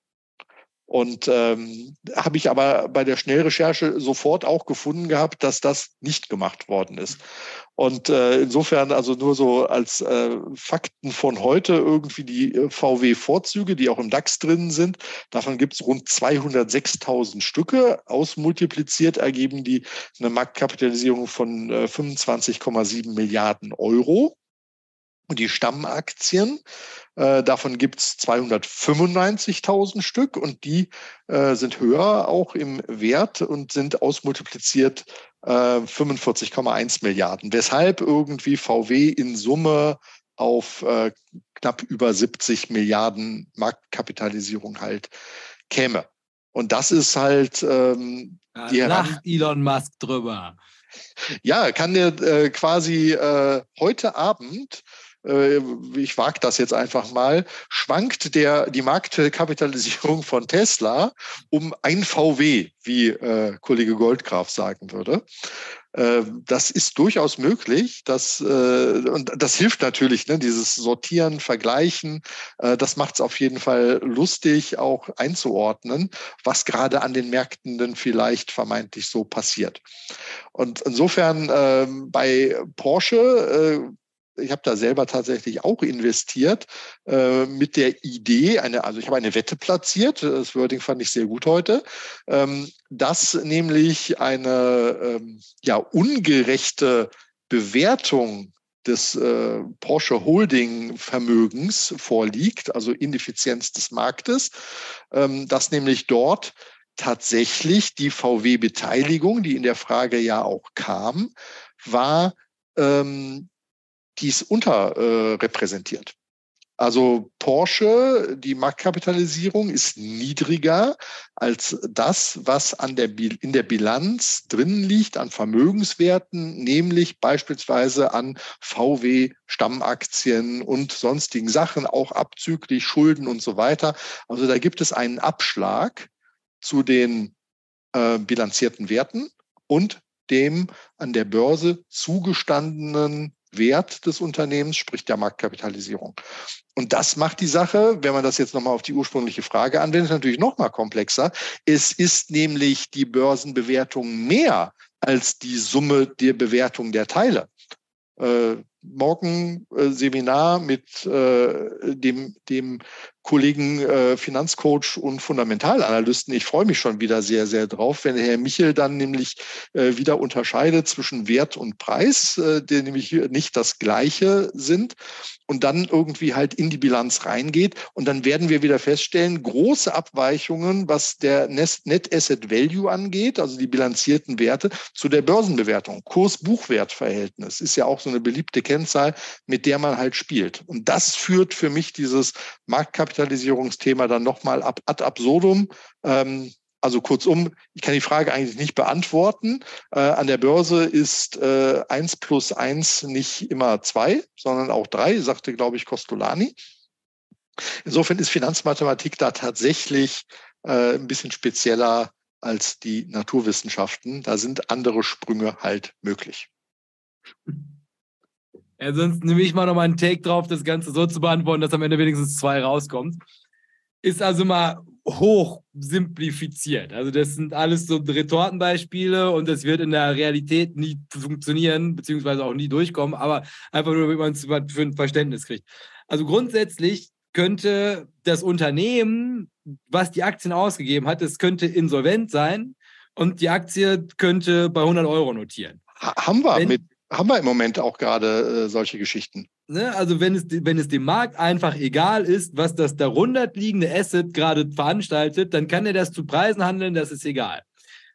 Und ähm, habe ich aber bei der Schnellrecherche sofort auch gefunden gehabt, dass das nicht gemacht worden ist. Und äh, insofern also nur so als äh, Fakten von heute irgendwie die äh, VW-Vorzüge, die auch im DAX drin sind. Davon gibt es rund 206.000 Stücke. Ausmultipliziert ergeben die eine Marktkapitalisierung von äh, 25,7 Milliarden Euro. Und die Stammaktien, äh, davon gibt es 295.000 Stück und die äh, sind höher auch im Wert und sind ausmultipliziert äh, 45,1 Milliarden. Weshalb irgendwie VW in Summe auf äh, knapp über 70 Milliarden Marktkapitalisierung halt käme. Und das ist halt ähm, ja, die Lacht Elon Musk drüber. Ja, kann der äh, quasi äh, heute Abend ich wage das jetzt einfach mal, schwankt der, die Marktkapitalisierung von Tesla um ein VW, wie äh, Kollege Goldgraf sagen würde. Äh, das ist durchaus möglich. Das, äh, und das hilft natürlich, ne, dieses Sortieren, Vergleichen. Äh, das macht es auf jeden Fall lustig, auch einzuordnen, was gerade an den Märkten denn vielleicht vermeintlich so passiert. Und insofern ähm, bei Porsche ich habe da selber tatsächlich auch investiert äh, mit der Idee, eine, also ich habe eine Wette platziert, das Wording fand ich sehr gut heute, ähm, dass nämlich eine ähm, ja, ungerechte Bewertung des äh, Porsche Holding Vermögens vorliegt, also Ineffizienz des Marktes, ähm, dass nämlich dort tatsächlich die VW-Beteiligung, die in der Frage ja auch kam, war ähm, die ist unterrepräsentiert. Äh, also Porsche, die Marktkapitalisierung ist niedriger als das, was an der, in der Bilanz drin liegt an Vermögenswerten, nämlich beispielsweise an VW-Stammaktien und sonstigen Sachen, auch abzüglich Schulden und so weiter. Also da gibt es einen Abschlag zu den äh, bilanzierten Werten und dem an der Börse zugestandenen Wert des Unternehmens, sprich der Marktkapitalisierung. Und das macht die Sache, wenn man das jetzt nochmal auf die ursprüngliche Frage anwendet, natürlich nochmal komplexer. Es ist nämlich die Börsenbewertung mehr als die Summe der Bewertung der Teile. Äh, morgen äh, Seminar mit äh, dem, dem Kollegen äh, Finanzcoach und Fundamentalanalysten. Ich freue mich schon wieder sehr, sehr drauf, wenn Herr Michel dann nämlich äh, wieder unterscheidet zwischen Wert und Preis, äh, die nämlich nicht das gleiche sind und dann irgendwie halt in die Bilanz reingeht. Und dann werden wir wieder feststellen, große Abweichungen, was der Net Asset Value angeht, also die bilanzierten Werte, zu der Börsenbewertung. Kurs-Buchwert-Verhältnis ist ja auch so eine beliebte Kennzahl, mit der man halt spielt. Und das führt für mich dieses Marktkapital Rekapitalisierungsthema dann nochmal ab, ad absurdum. Ähm, also kurzum, ich kann die Frage eigentlich nicht beantworten. Äh, an der Börse ist äh, 1 plus 1 nicht immer 2, sondern auch 3, sagte, glaube ich, Costolani. Insofern ist Finanzmathematik da tatsächlich äh, ein bisschen spezieller als die Naturwissenschaften. Da sind andere Sprünge halt möglich. Ja, sonst nehme ich mal noch mal einen Take drauf, das Ganze so zu beantworten, dass am Ende wenigstens zwei rauskommt. Ist also mal hoch simplifiziert. Also das sind alles so Retortenbeispiele und das wird in der Realität nie funktionieren, beziehungsweise auch nie durchkommen, aber einfach nur, damit man es für ein Verständnis kriegt. Also grundsätzlich könnte das Unternehmen, was die Aktien ausgegeben hat, das könnte insolvent sein und die Aktie könnte bei 100 Euro notieren. Haben wir Wenn, mit haben wir im Moment auch gerade äh, solche Geschichten. Ne, also wenn es, wenn es dem Markt einfach egal ist, was das darunter liegende Asset gerade veranstaltet, dann kann er das zu Preisen handeln, das ist egal.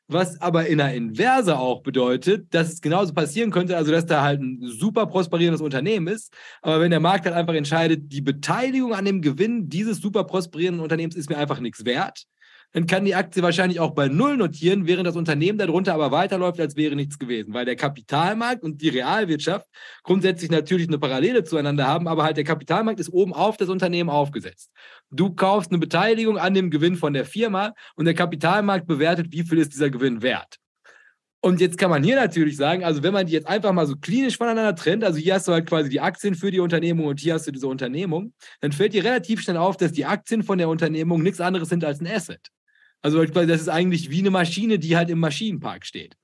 Was aber in der Inverse auch bedeutet, dass es genauso passieren könnte, also dass da halt ein super prosperierendes Unternehmen ist, aber wenn der Markt halt einfach entscheidet, die Beteiligung an dem Gewinn dieses super prosperierenden Unternehmens ist mir einfach nichts wert, dann kann die Aktie wahrscheinlich auch bei Null notieren, während das Unternehmen darunter aber weiterläuft, als wäre nichts gewesen. Weil der Kapitalmarkt und die Realwirtschaft grundsätzlich natürlich eine Parallele zueinander haben, aber halt der Kapitalmarkt ist oben auf das Unternehmen aufgesetzt. Du kaufst eine Beteiligung an dem Gewinn von der Firma und der Kapitalmarkt bewertet, wie viel ist dieser Gewinn wert. Und jetzt kann man hier natürlich sagen, also wenn man die jetzt einfach mal so klinisch voneinander trennt, also hier hast du halt quasi die Aktien für die Unternehmung und hier hast du diese Unternehmung, dann fällt dir relativ schnell auf, dass die Aktien von der Unternehmung nichts anderes sind als ein Asset. Also das ist eigentlich wie eine Maschine, die halt im Maschinenpark steht.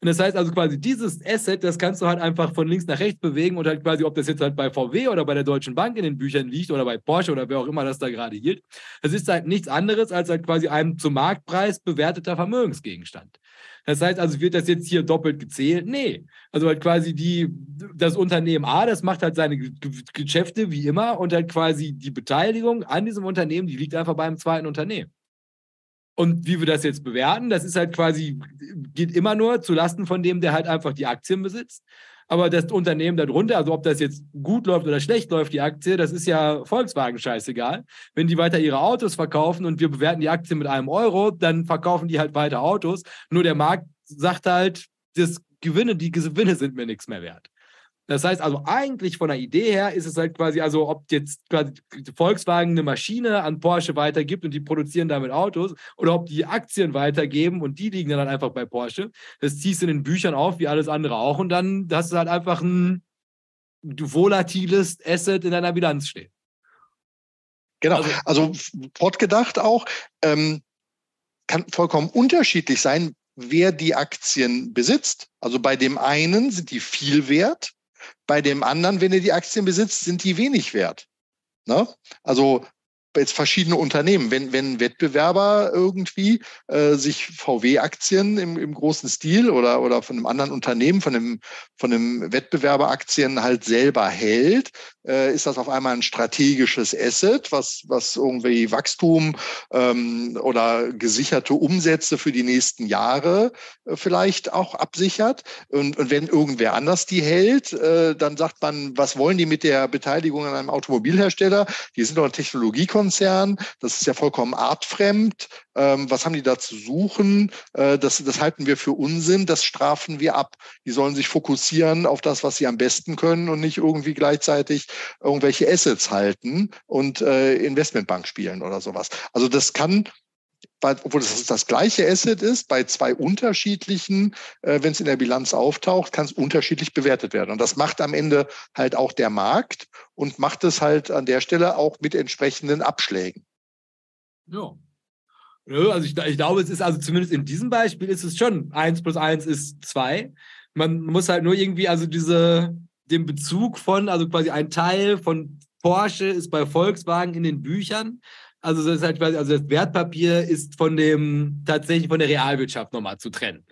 Und das heißt also quasi, dieses Asset, das kannst du halt einfach von links nach rechts bewegen und halt quasi, ob das jetzt halt bei VW oder bei der Deutschen Bank in den Büchern liegt oder bei Porsche oder wer auch immer das da gerade hielt, das ist halt nichts anderes als halt quasi ein zum Marktpreis bewerteter Vermögensgegenstand. Das heißt also, wird das jetzt hier doppelt gezählt? Nee. Also halt quasi die, das Unternehmen A, das macht halt seine Geschäfte wie immer und halt quasi die Beteiligung an diesem Unternehmen, die liegt einfach beim zweiten Unternehmen. Und wie wir das jetzt bewerten, das ist halt quasi, geht immer nur zu Lasten von dem, der halt einfach die Aktien besitzt. Aber das Unternehmen darunter, also ob das jetzt gut läuft oder schlecht läuft, die Aktie, das ist ja Volkswagen scheißegal. Wenn die weiter ihre Autos verkaufen und wir bewerten die Aktie mit einem Euro, dann verkaufen die halt weiter Autos. Nur der Markt sagt halt, das Gewinne, die Gewinne sind mir nichts mehr wert. Das heißt also, eigentlich von der Idee her ist es halt quasi, also ob jetzt quasi Volkswagen eine Maschine an Porsche weitergibt und die produzieren damit Autos oder ob die Aktien weitergeben und die liegen dann halt einfach bei Porsche. Das ziehst du in den Büchern auf, wie alles andere auch. Und dann hast du halt einfach ein volatiles Asset in deiner Bilanz stehen. Genau, also, also fortgedacht auch, ähm, kann vollkommen unterschiedlich sein, wer die Aktien besitzt. Also bei dem einen sind die viel wert, bei dem anderen, wenn er die Aktien besitzt, sind die wenig wert. Ne? Also jetzt verschiedene Unternehmen. Wenn, wenn Wettbewerber irgendwie äh, sich VW-Aktien im, im großen Stil oder, oder von einem anderen Unternehmen, von einem, von einem Wettbewerberaktien halt selber hält, äh, ist das auf einmal ein strategisches Asset, was, was irgendwie Wachstum ähm, oder gesicherte Umsätze für die nächsten Jahre äh, vielleicht auch absichert. Und, und wenn irgendwer anders die hält, äh, dann sagt man, was wollen die mit der Beteiligung an einem Automobilhersteller? Die sind doch ein Technologiekonzern, das ist ja vollkommen artfremd. Ähm, was haben die da zu suchen? Äh, das, das halten wir für Unsinn, das strafen wir ab. Die sollen sich fokussieren auf das, was sie am besten können und nicht irgendwie gleichzeitig irgendwelche Assets halten und äh, Investmentbank spielen oder sowas. Also das kann obwohl es das gleiche Asset ist, bei zwei unterschiedlichen, äh, wenn es in der Bilanz auftaucht, kann es unterschiedlich bewertet werden. Und das macht am Ende halt auch der Markt und macht es halt an der Stelle auch mit entsprechenden Abschlägen. Ja. Also ich, ich glaube, es ist also zumindest in diesem Beispiel ist es schon eins plus eins ist zwei. Man muss halt nur irgendwie also diese den Bezug von, also quasi ein Teil von Porsche ist bei Volkswagen in den Büchern. Also das halt quasi, also das Wertpapier ist von dem tatsächlich von der Realwirtschaft nochmal zu trennen.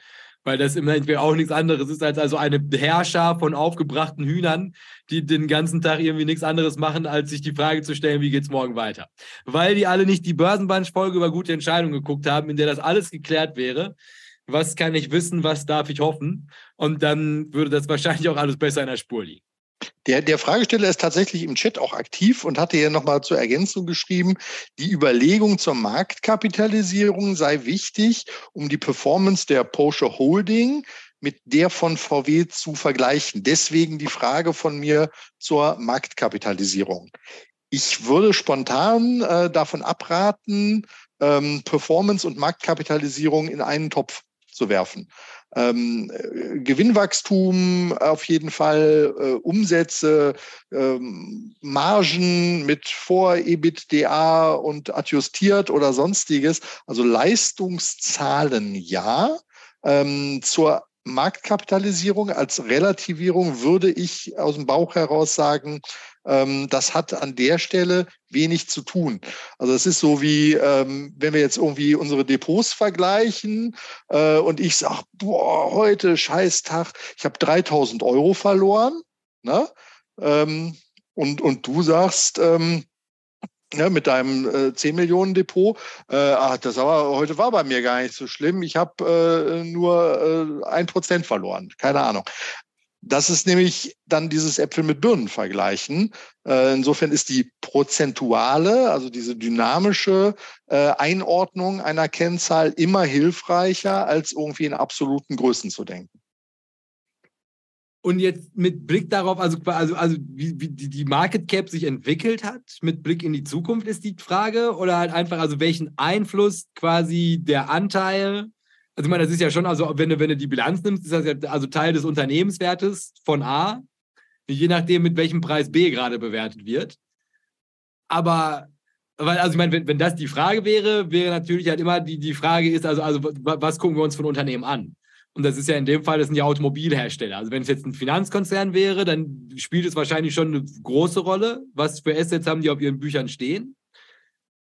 Weil das im Endeffekt auch nichts anderes ist als also eine Herrscher von aufgebrachten Hühnern, die den ganzen Tag irgendwie nichts anderes machen, als sich die Frage zu stellen, wie geht's morgen weiter? Weil die alle nicht die Börsenbandfolge über gute Entscheidungen geguckt haben, in der das alles geklärt wäre, was kann ich wissen, was darf ich hoffen? Und dann würde das wahrscheinlich auch alles besser in der Spur liegen. Der, der Fragesteller ist tatsächlich im Chat auch aktiv und hatte hier nochmal zur Ergänzung geschrieben, die Überlegung zur Marktkapitalisierung sei wichtig, um die Performance der Porsche Holding mit der von VW zu vergleichen. Deswegen die Frage von mir zur Marktkapitalisierung. Ich würde spontan äh, davon abraten, ähm, Performance und Marktkapitalisierung in einen Topf zu werfen. Ähm, äh, Gewinnwachstum auf jeden Fall, äh, Umsätze, ähm, Margen mit Vor-EBITDA und adjustiert oder sonstiges. Also Leistungszahlen ja. Ähm, zur Marktkapitalisierung als Relativierung würde ich aus dem Bauch heraus sagen, ähm, das hat an der Stelle wenig zu tun. Also es ist so wie, ähm, wenn wir jetzt irgendwie unsere Depots vergleichen äh, und ich sage, boah, heute Scheißtag, ich habe 3000 Euro verloren. Ne? Ähm, und, und du sagst, ähm, ja, mit deinem äh, 10 Millionen Depot, äh, ach, das aber heute war bei mir gar nicht so schlimm. Ich habe äh, nur äh, ein Prozent verloren. Keine Ahnung. Das ist nämlich dann dieses Äpfel mit Birnen vergleichen. Äh, insofern ist die prozentuale, also diese dynamische äh, Einordnung einer Kennzahl immer hilfreicher, als irgendwie in absoluten Größen zu denken. Und jetzt mit Blick darauf, also, also, also wie, wie die Market Cap sich entwickelt hat, mit Blick in die Zukunft ist die Frage, oder halt einfach, also welchen Einfluss quasi der Anteil also ich meine, das ist ja schon, also wenn du, wenn du die Bilanz nimmst, ist das ja also Teil des Unternehmenswertes von A, je nachdem, mit welchem Preis B gerade bewertet wird. Aber, weil, also ich meine, wenn, wenn das die Frage wäre, wäre natürlich halt immer die, die Frage ist, also, also was gucken wir uns von Unternehmen an? Und das ist ja in dem Fall, das sind ja Automobilhersteller. Also wenn es jetzt ein Finanzkonzern wäre, dann spielt es wahrscheinlich schon eine große Rolle, was für Assets haben die auf ihren Büchern stehen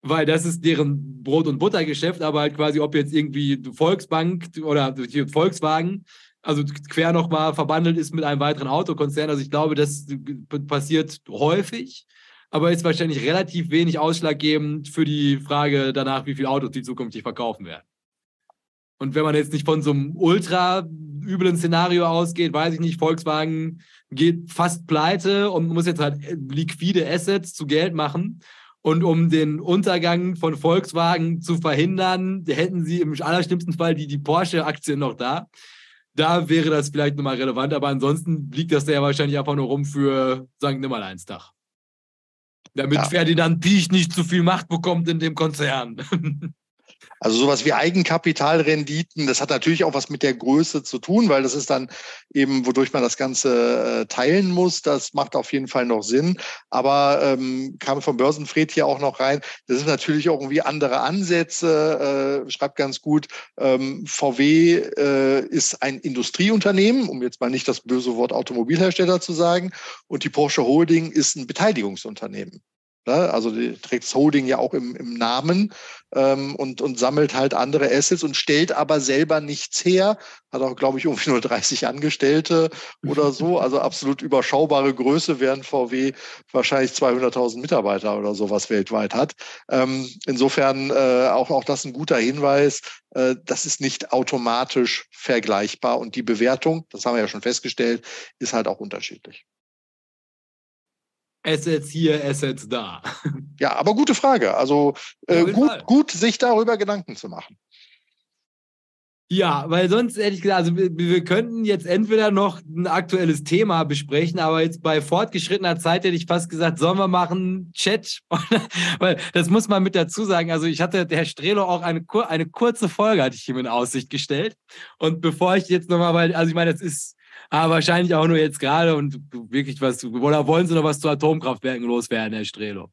weil das ist deren Brot- und Buttergeschäft, aber halt quasi, ob jetzt irgendwie Volksbank oder Volkswagen, also quer nochmal verbandelt ist mit einem weiteren Autokonzern. Also ich glaube, das passiert häufig, aber ist wahrscheinlich relativ wenig ausschlaggebend für die Frage danach, wie viele Autos die zukünftig verkaufen werden. Und wenn man jetzt nicht von so einem ultra üblen Szenario ausgeht, weiß ich nicht, Volkswagen geht fast pleite und muss jetzt halt liquide Assets zu Geld machen. Und um den Untergang von Volkswagen zu verhindern, hätten sie im allerschlimmsten Fall die, die Porsche-Aktien noch da. Da wäre das vielleicht nochmal relevant, aber ansonsten liegt das ja wahrscheinlich einfach nur rum für St. Nimmerleinstag. Damit ja. Ferdinand Piech nicht zu viel Macht bekommt in dem Konzern. Also sowas wie Eigenkapitalrenditen, das hat natürlich auch was mit der Größe zu tun, weil das ist dann eben, wodurch man das Ganze äh, teilen muss. Das macht auf jeden Fall noch Sinn. Aber ähm, kam vom Börsenfred hier auch noch rein. Das sind natürlich auch irgendwie andere Ansätze. Äh, schreibt ganz gut, ähm, VW äh, ist ein Industrieunternehmen, um jetzt mal nicht das böse Wort Automobilhersteller zu sagen. Und die Porsche Holding ist ein Beteiligungsunternehmen. Ne? Also die trägt das Holding ja auch im, im Namen ähm, und, und sammelt halt andere Assets und stellt aber selber nichts her. Hat auch, glaube ich, irgendwie nur 30 Angestellte oder so. Also absolut überschaubare Größe, während VW wahrscheinlich 200.000 Mitarbeiter oder sowas weltweit hat. Ähm, insofern äh, auch, auch das ein guter Hinweis. Äh, das ist nicht automatisch vergleichbar und die Bewertung, das haben wir ja schon festgestellt, ist halt auch unterschiedlich. Assets hier, Assets da. Ja, aber gute Frage. Also äh, gut, gut, sich darüber Gedanken zu machen. Ja, weil sonst hätte ich gesagt, also wir, wir, könnten jetzt entweder noch ein aktuelles Thema besprechen, aber jetzt bei fortgeschrittener Zeit hätte ich fast gesagt, sollen wir machen Chat? weil das muss man mit dazu sagen. Also ich hatte, der Herr Strelo auch eine, eine kurze Folge hatte ich ihm in Aussicht gestellt. Und bevor ich jetzt nochmal, weil, also ich meine, das ist aber wahrscheinlich auch nur jetzt gerade und wirklich was, oder wollen Sie noch was zu Atomkraftwerken loswerden, Herr Strelo?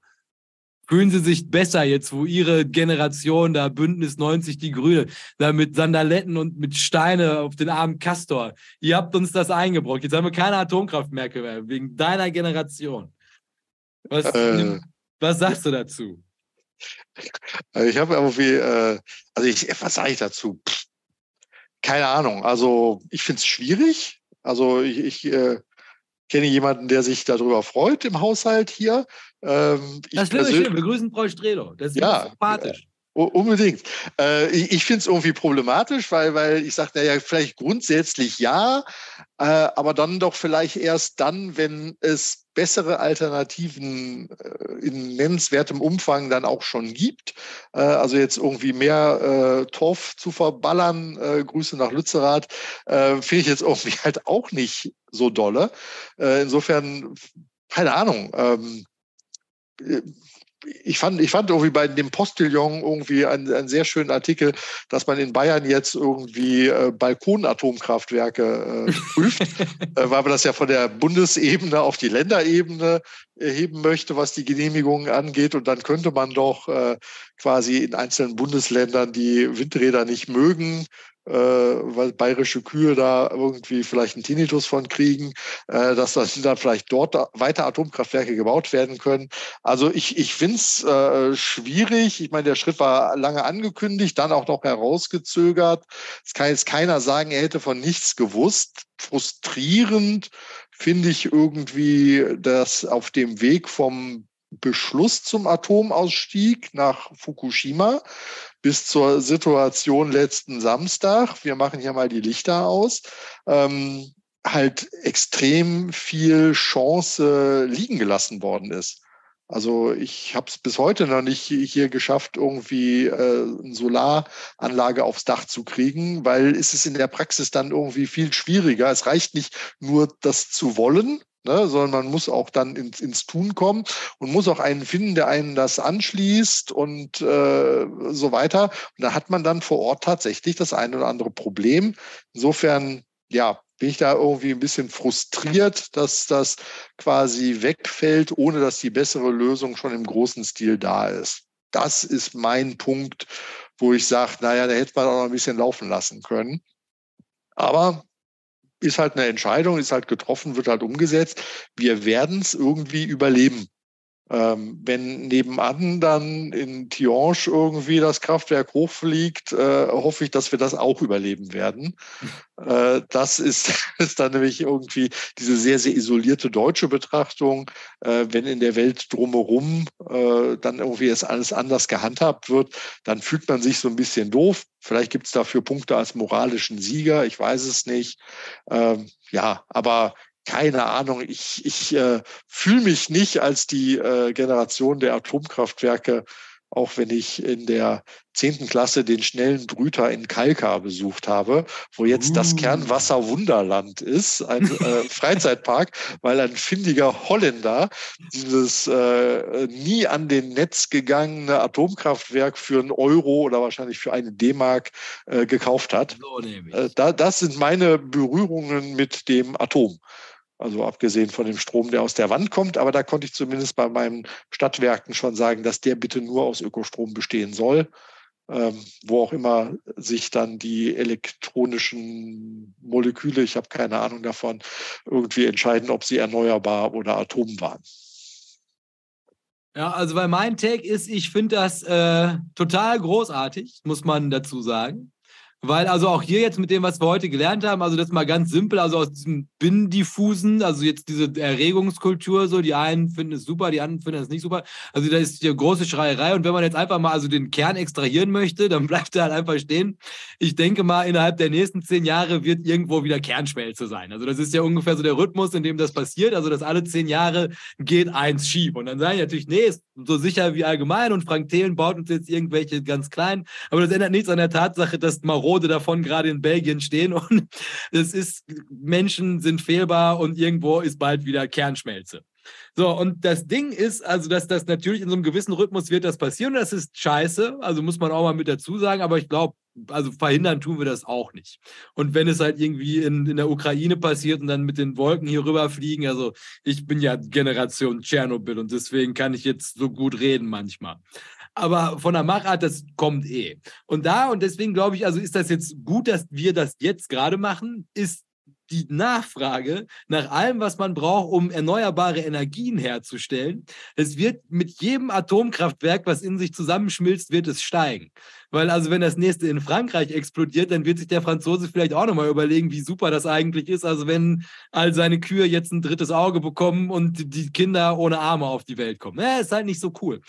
Fühlen Sie sich besser jetzt, wo Ihre Generation da Bündnis 90 die Grüne, da mit Sandaletten und mit Steine auf den armen Castor. Ihr habt uns das eingebrockt. Jetzt haben wir keine Atomkraftwerke mehr, wegen deiner Generation. Was, äh, was sagst du dazu? Also ich habe irgendwie, äh, also ich, was sage ich dazu? Pff, keine Ahnung. Also ich finde es schwierig. Also ich, ich äh, kenne jemanden, der sich darüber freut im Haushalt hier. Ähm, das ist schön. Wir grüßen Frau Strelo. Das ist ja, sympathisch. Unbedingt. Äh, ich finde es irgendwie problematisch, weil, weil ich sage, naja, vielleicht grundsätzlich ja, äh, aber dann doch vielleicht erst dann, wenn es bessere Alternativen äh, in nennenswertem Umfang dann auch schon gibt. Also jetzt irgendwie mehr Torf zu verballern, Grüße nach Lützerath, finde ich jetzt irgendwie halt auch nicht so dolle. Insofern, keine Ahnung. Ähm, ich fand, ich fand irgendwie bei dem Postillon irgendwie einen, einen sehr schönen Artikel, dass man in Bayern jetzt irgendwie äh, Balkonatomkraftwerke äh, prüft, äh, weil man das ja von der Bundesebene auf die Länderebene heben möchte, was die Genehmigungen angeht. Und dann könnte man doch äh, quasi in einzelnen Bundesländern, die Windräder nicht mögen, äh, weil bayerische Kühe da irgendwie vielleicht einen Tinnitus von kriegen, äh, dass dann vielleicht dort weiter Atomkraftwerke gebaut werden können. Also ich, ich finde es äh, schwierig. Ich meine, der Schritt war lange angekündigt, dann auch noch herausgezögert. Es kann jetzt keiner sagen, er hätte von nichts gewusst. Frustrierend finde ich irgendwie, dass auf dem Weg vom Beschluss zum Atomausstieg nach Fukushima bis zur Situation letzten Samstag, wir machen hier mal die Lichter aus, ähm, halt extrem viel Chance liegen gelassen worden ist. Also ich habe es bis heute noch nicht hier geschafft, irgendwie äh, eine Solaranlage aufs Dach zu kriegen, weil ist es in der Praxis dann irgendwie viel schwieriger. Es reicht nicht nur das zu wollen, Ne, sondern man muss auch dann ins, ins Tun kommen und muss auch einen finden, der einen das anschließt und äh, so weiter. Und da hat man dann vor Ort tatsächlich das eine oder andere Problem. Insofern, ja, bin ich da irgendwie ein bisschen frustriert, dass das quasi wegfällt, ohne dass die bessere Lösung schon im großen Stil da ist. Das ist mein Punkt, wo ich sage, naja, da hätte man auch noch ein bisschen laufen lassen können. Aber ist halt eine Entscheidung, ist halt getroffen, wird halt umgesetzt. Wir werden es irgendwie überleben. Ähm, wenn nebenan dann in Tihange irgendwie das Kraftwerk hochfliegt, äh, hoffe ich, dass wir das auch überleben werden. Äh, das ist, ist dann nämlich irgendwie diese sehr, sehr isolierte deutsche Betrachtung. Äh, wenn in der Welt drumherum äh, dann irgendwie es alles anders gehandhabt wird, dann fühlt man sich so ein bisschen doof. Vielleicht gibt es dafür Punkte als moralischen Sieger, ich weiß es nicht. Ähm, ja, aber keine Ahnung, ich, ich äh, fühle mich nicht als die äh, Generation der Atomkraftwerke, auch wenn ich in der zehnten Klasse den schnellen Brüter in Kalka besucht habe, wo jetzt uh. das Kernwasser Wunderland ist, ein äh, Freizeitpark, weil ein findiger Holländer dieses äh, nie an den Netz gegangene Atomkraftwerk für einen Euro oder wahrscheinlich für eine D-Mark äh, gekauft hat. So äh, da, das sind meine Berührungen mit dem Atom. Also abgesehen von dem Strom, der aus der Wand kommt. Aber da konnte ich zumindest bei meinen Stadtwerken schon sagen, dass der bitte nur aus Ökostrom bestehen soll. Ähm, wo auch immer sich dann die elektronischen Moleküle, ich habe keine Ahnung davon, irgendwie entscheiden, ob sie erneuerbar oder Atom waren. Ja, also weil mein Take ist, ich finde das äh, total großartig, muss man dazu sagen. Weil also auch hier jetzt mit dem, was wir heute gelernt haben, also das mal ganz simpel, also aus diesem Binnendiffusen, also jetzt diese Erregungskultur, so die einen finden es super, die anderen finden es nicht super. Also da ist hier große Schreierei und wenn man jetzt einfach mal also den Kern extrahieren möchte, dann bleibt er halt einfach stehen. Ich denke mal, innerhalb der nächsten zehn Jahre wird irgendwo wieder Kernschmelze sein. Also das ist ja ungefähr so der Rhythmus, in dem das passiert. Also dass alle zehn Jahre geht eins schief. Und dann sagen die natürlich, nee, ist so sicher wie allgemein und Frank Thelen baut uns jetzt irgendwelche ganz kleinen. Aber das ändert nichts an der Tatsache, dass Marode davon gerade in Belgien stehen und es ist, Menschen sind fehlbar und irgendwo ist bald wieder Kernschmelze. So, und das Ding ist, also, dass das natürlich in so einem gewissen Rhythmus wird das passieren. Das ist scheiße, also muss man auch mal mit dazu sagen, aber ich glaube, also verhindern tun wir das auch nicht. Und wenn es halt irgendwie in, in der Ukraine passiert und dann mit den Wolken hier rüber fliegen, also ich bin ja Generation Tschernobyl und deswegen kann ich jetzt so gut reden manchmal. Aber von der Machart, das kommt eh. Und da, und deswegen glaube ich, also ist das jetzt gut, dass wir das jetzt gerade machen, ist die Nachfrage nach allem, was man braucht, um erneuerbare Energien herzustellen, es wird mit jedem Atomkraftwerk, was in sich zusammenschmilzt, wird es steigen. Weil also wenn das nächste in Frankreich explodiert, dann wird sich der Franzose vielleicht auch nochmal überlegen, wie super das eigentlich ist. Also wenn all seine Kühe jetzt ein drittes Auge bekommen und die Kinder ohne Arme auf die Welt kommen. Ja, ist halt nicht so cool.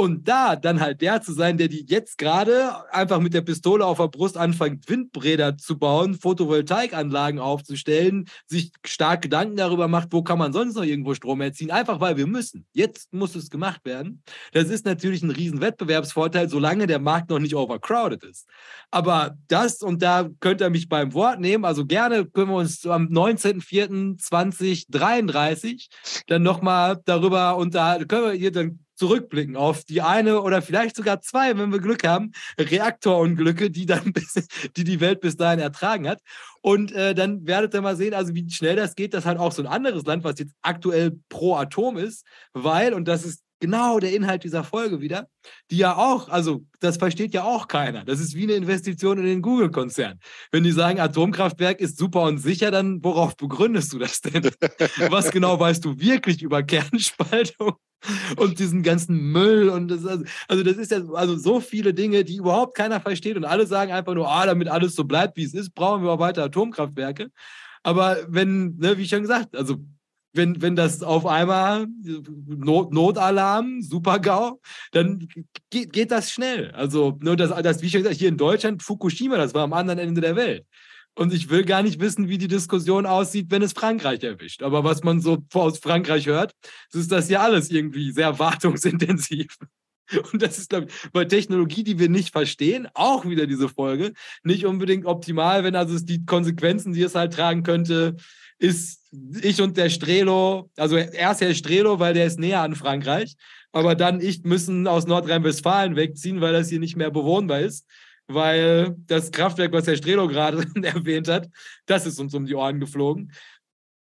Und da dann halt der zu sein, der die jetzt gerade einfach mit der Pistole auf der Brust anfängt, Windräder zu bauen, Photovoltaikanlagen aufzustellen, sich stark Gedanken darüber macht, wo kann man sonst noch irgendwo Strom erziehen, einfach weil wir müssen. Jetzt muss es gemacht werden. Das ist natürlich ein riesen Wettbewerbsvorteil, solange der Markt noch nicht overcrowded ist. Aber das, und da könnt ihr mich beim Wort nehmen, also gerne können wir uns am 19.04.2033 dann nochmal darüber unterhalten, können wir hier dann zurückblicken auf die eine oder vielleicht sogar zwei, wenn wir Glück haben, Reaktorunglücke, die dann bis, die die Welt bis dahin ertragen hat. Und äh, dann werdet ihr mal sehen, also wie schnell das geht, dass halt auch so ein anderes Land, was jetzt aktuell pro Atom ist, weil, und das ist genau der Inhalt dieser Folge wieder, die ja auch, also das versteht ja auch keiner. Das ist wie eine Investition in den Google-Konzern. Wenn die sagen, Atomkraftwerk ist super und sicher, dann worauf begründest du das denn? Was genau weißt du wirklich über Kernspaltung? und diesen ganzen Müll und das, also das ist ja also so viele Dinge, die überhaupt keiner versteht und alle sagen einfach nur, ah, damit alles so bleibt, wie es ist, brauchen wir auch weiter Atomkraftwerke. Aber wenn, ne, wie schon gesagt, also wenn, wenn das auf einmal Not, Notalarm, Super-GAU, dann geht, geht das schnell. Also, nur das, das, wie schon gesagt, hier in Deutschland, Fukushima, das war am anderen Ende der Welt. Und ich will gar nicht wissen, wie die Diskussion aussieht, wenn es Frankreich erwischt. Aber was man so aus Frankreich hört, ist das ja alles irgendwie sehr wartungsintensiv. Und das ist, glaube ich, bei Technologie, die wir nicht verstehen, auch wieder diese Folge, nicht unbedingt optimal, wenn also die Konsequenzen, die es halt tragen könnte, ist ich und der Strelo, also erst Herr Strelo, weil der ist näher an Frankreich, aber dann ich müssen aus Nordrhein-Westfalen wegziehen, weil das hier nicht mehr bewohnbar ist weil das Kraftwerk, was Herr Strelo gerade erwähnt hat, das ist uns um die Ohren geflogen.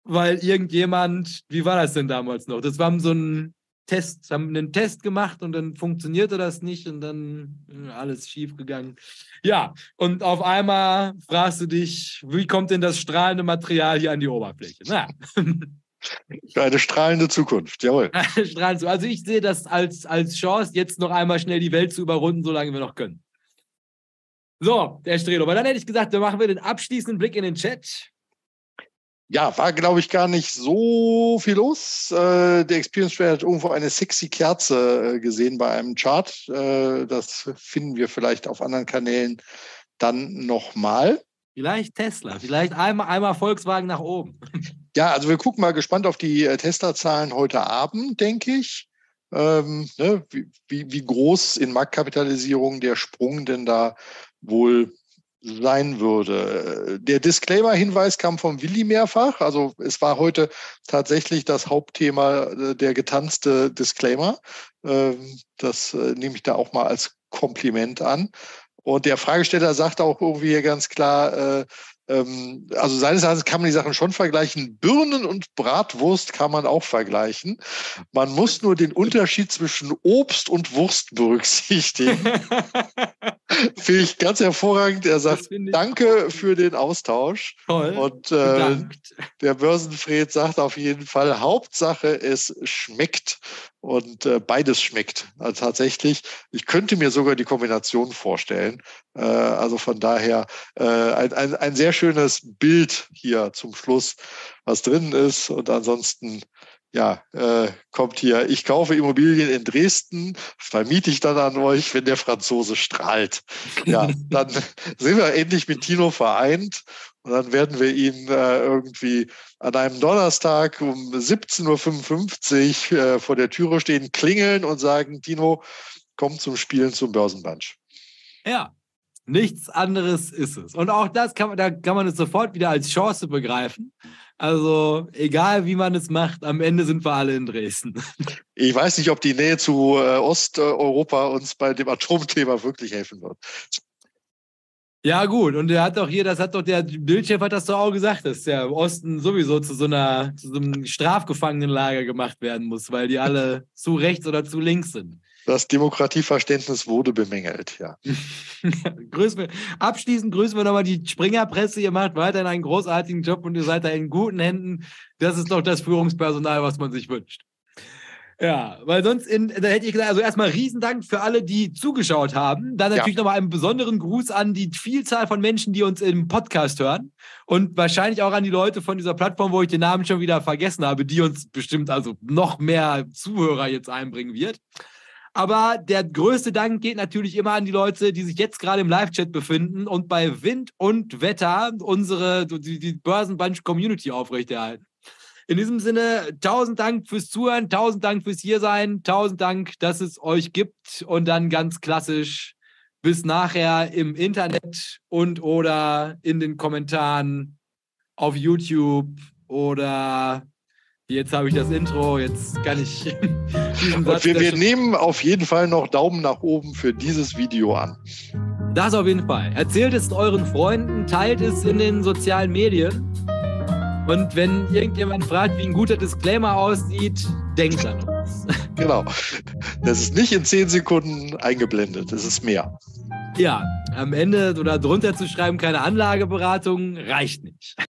Weil irgendjemand, wie war das denn damals noch? Das war so ein Test, haben einen Test gemacht und dann funktionierte das nicht und dann äh, alles schief gegangen. Ja, und auf einmal fragst du dich, wie kommt denn das strahlende Material hier an die Oberfläche? Na, eine strahlende Zukunft, jawohl. also ich sehe das als, als Chance, jetzt noch einmal schnell die Welt zu überrunden, solange wir noch können. So, der Strelo. Aber dann hätte ich gesagt, dann machen wir den abschließenden Blick in den Chat. Ja, war, glaube ich, gar nicht so viel los. Äh, der Experience Trader hat irgendwo eine sexy Kerze äh, gesehen bei einem Chart. Äh, das finden wir vielleicht auf anderen Kanälen dann nochmal. Vielleicht Tesla, vielleicht einmal, einmal Volkswagen nach oben. Ja, also wir gucken mal gespannt auf die äh, Tesla-Zahlen heute Abend, denke ich. Ähm, ne, wie, wie groß in Marktkapitalisierung der Sprung denn da wohl sein würde. Der Disclaimer-Hinweis kam von Willi mehrfach. Also es war heute tatsächlich das Hauptthema äh, der getanzte Disclaimer. Ähm, das äh, nehme ich da auch mal als Kompliment an. Und der Fragesteller sagt auch irgendwie ganz klar, äh, also seines Erachtens kann man die Sachen schon vergleichen. Birnen und Bratwurst kann man auch vergleichen. Man muss nur den Unterschied zwischen Obst und Wurst berücksichtigen. Finde ich ganz hervorragend. Er sagt, danke für den Austausch. Toll. Und äh, der Börsenfred sagt auf jeden Fall, Hauptsache es schmeckt. Und äh, beides schmeckt also tatsächlich. Ich könnte mir sogar die Kombination vorstellen. Äh, also von daher äh, ein, ein, ein sehr schönes Bild hier zum Schluss, was drin ist. Und ansonsten ja, äh, kommt hier, ich kaufe Immobilien in Dresden, vermiete ich dann an euch, wenn der Franzose strahlt. Ja, dann sind wir endlich mit Tino vereint und dann werden wir ihn äh, irgendwie an einem Donnerstag um 17.55 Uhr äh, vor der Türe stehen, klingeln und sagen, Tino, komm zum Spielen zum Börsenbunch. Ja, nichts anderes ist es. Und auch das kann man, da kann man es sofort wieder als Chance begreifen. Also egal, wie man es macht, am Ende sind wir alle in Dresden. Ich weiß nicht, ob die Nähe zu äh, Osteuropa uns bei dem Atomthema wirklich helfen wird. Ja, gut. Und er hat doch hier, das hat doch der Bildchef hat das doch auch gesagt, dass der Osten sowieso zu so einer, zu so einem Strafgefangenenlager gemacht werden muss, weil die alle zu rechts oder zu links sind. Das Demokratieverständnis wurde bemängelt, ja. grüßen wir, abschließend grüßen wir nochmal die Springerpresse. Ihr macht weiterhin einen großartigen Job und ihr seid da in guten Händen. Das ist doch das Führungspersonal, was man sich wünscht. Ja, weil sonst, in, da hätte ich gesagt, also erstmal Riesendank für alle, die zugeschaut haben. Dann natürlich ja. nochmal einen besonderen Gruß an die Vielzahl von Menschen, die uns im Podcast hören. Und wahrscheinlich auch an die Leute von dieser Plattform, wo ich den Namen schon wieder vergessen habe, die uns bestimmt also noch mehr Zuhörer jetzt einbringen wird. Aber der größte Dank geht natürlich immer an die Leute, die sich jetzt gerade im Live-Chat befinden und bei Wind und Wetter unsere die, die Börsenbunch-Community aufrechterhalten. In diesem Sinne, tausend Dank fürs Zuhören, tausend Dank fürs Hiersein, tausend Dank, dass es euch gibt und dann ganz klassisch bis nachher im Internet und oder in den Kommentaren auf YouTube oder Jetzt habe ich das Intro, jetzt kann ich diesen Satz. Und wir, wir nehmen auf jeden Fall noch Daumen nach oben für dieses Video an. Das auf jeden Fall. Erzählt es euren Freunden, teilt es in den sozialen Medien. Und wenn irgendjemand fragt, wie ein guter Disclaimer aussieht, denkt an uns. Genau. Das ist nicht in zehn Sekunden eingeblendet, das ist mehr. Ja, am Ende oder drunter zu schreiben, keine Anlageberatung, reicht nicht.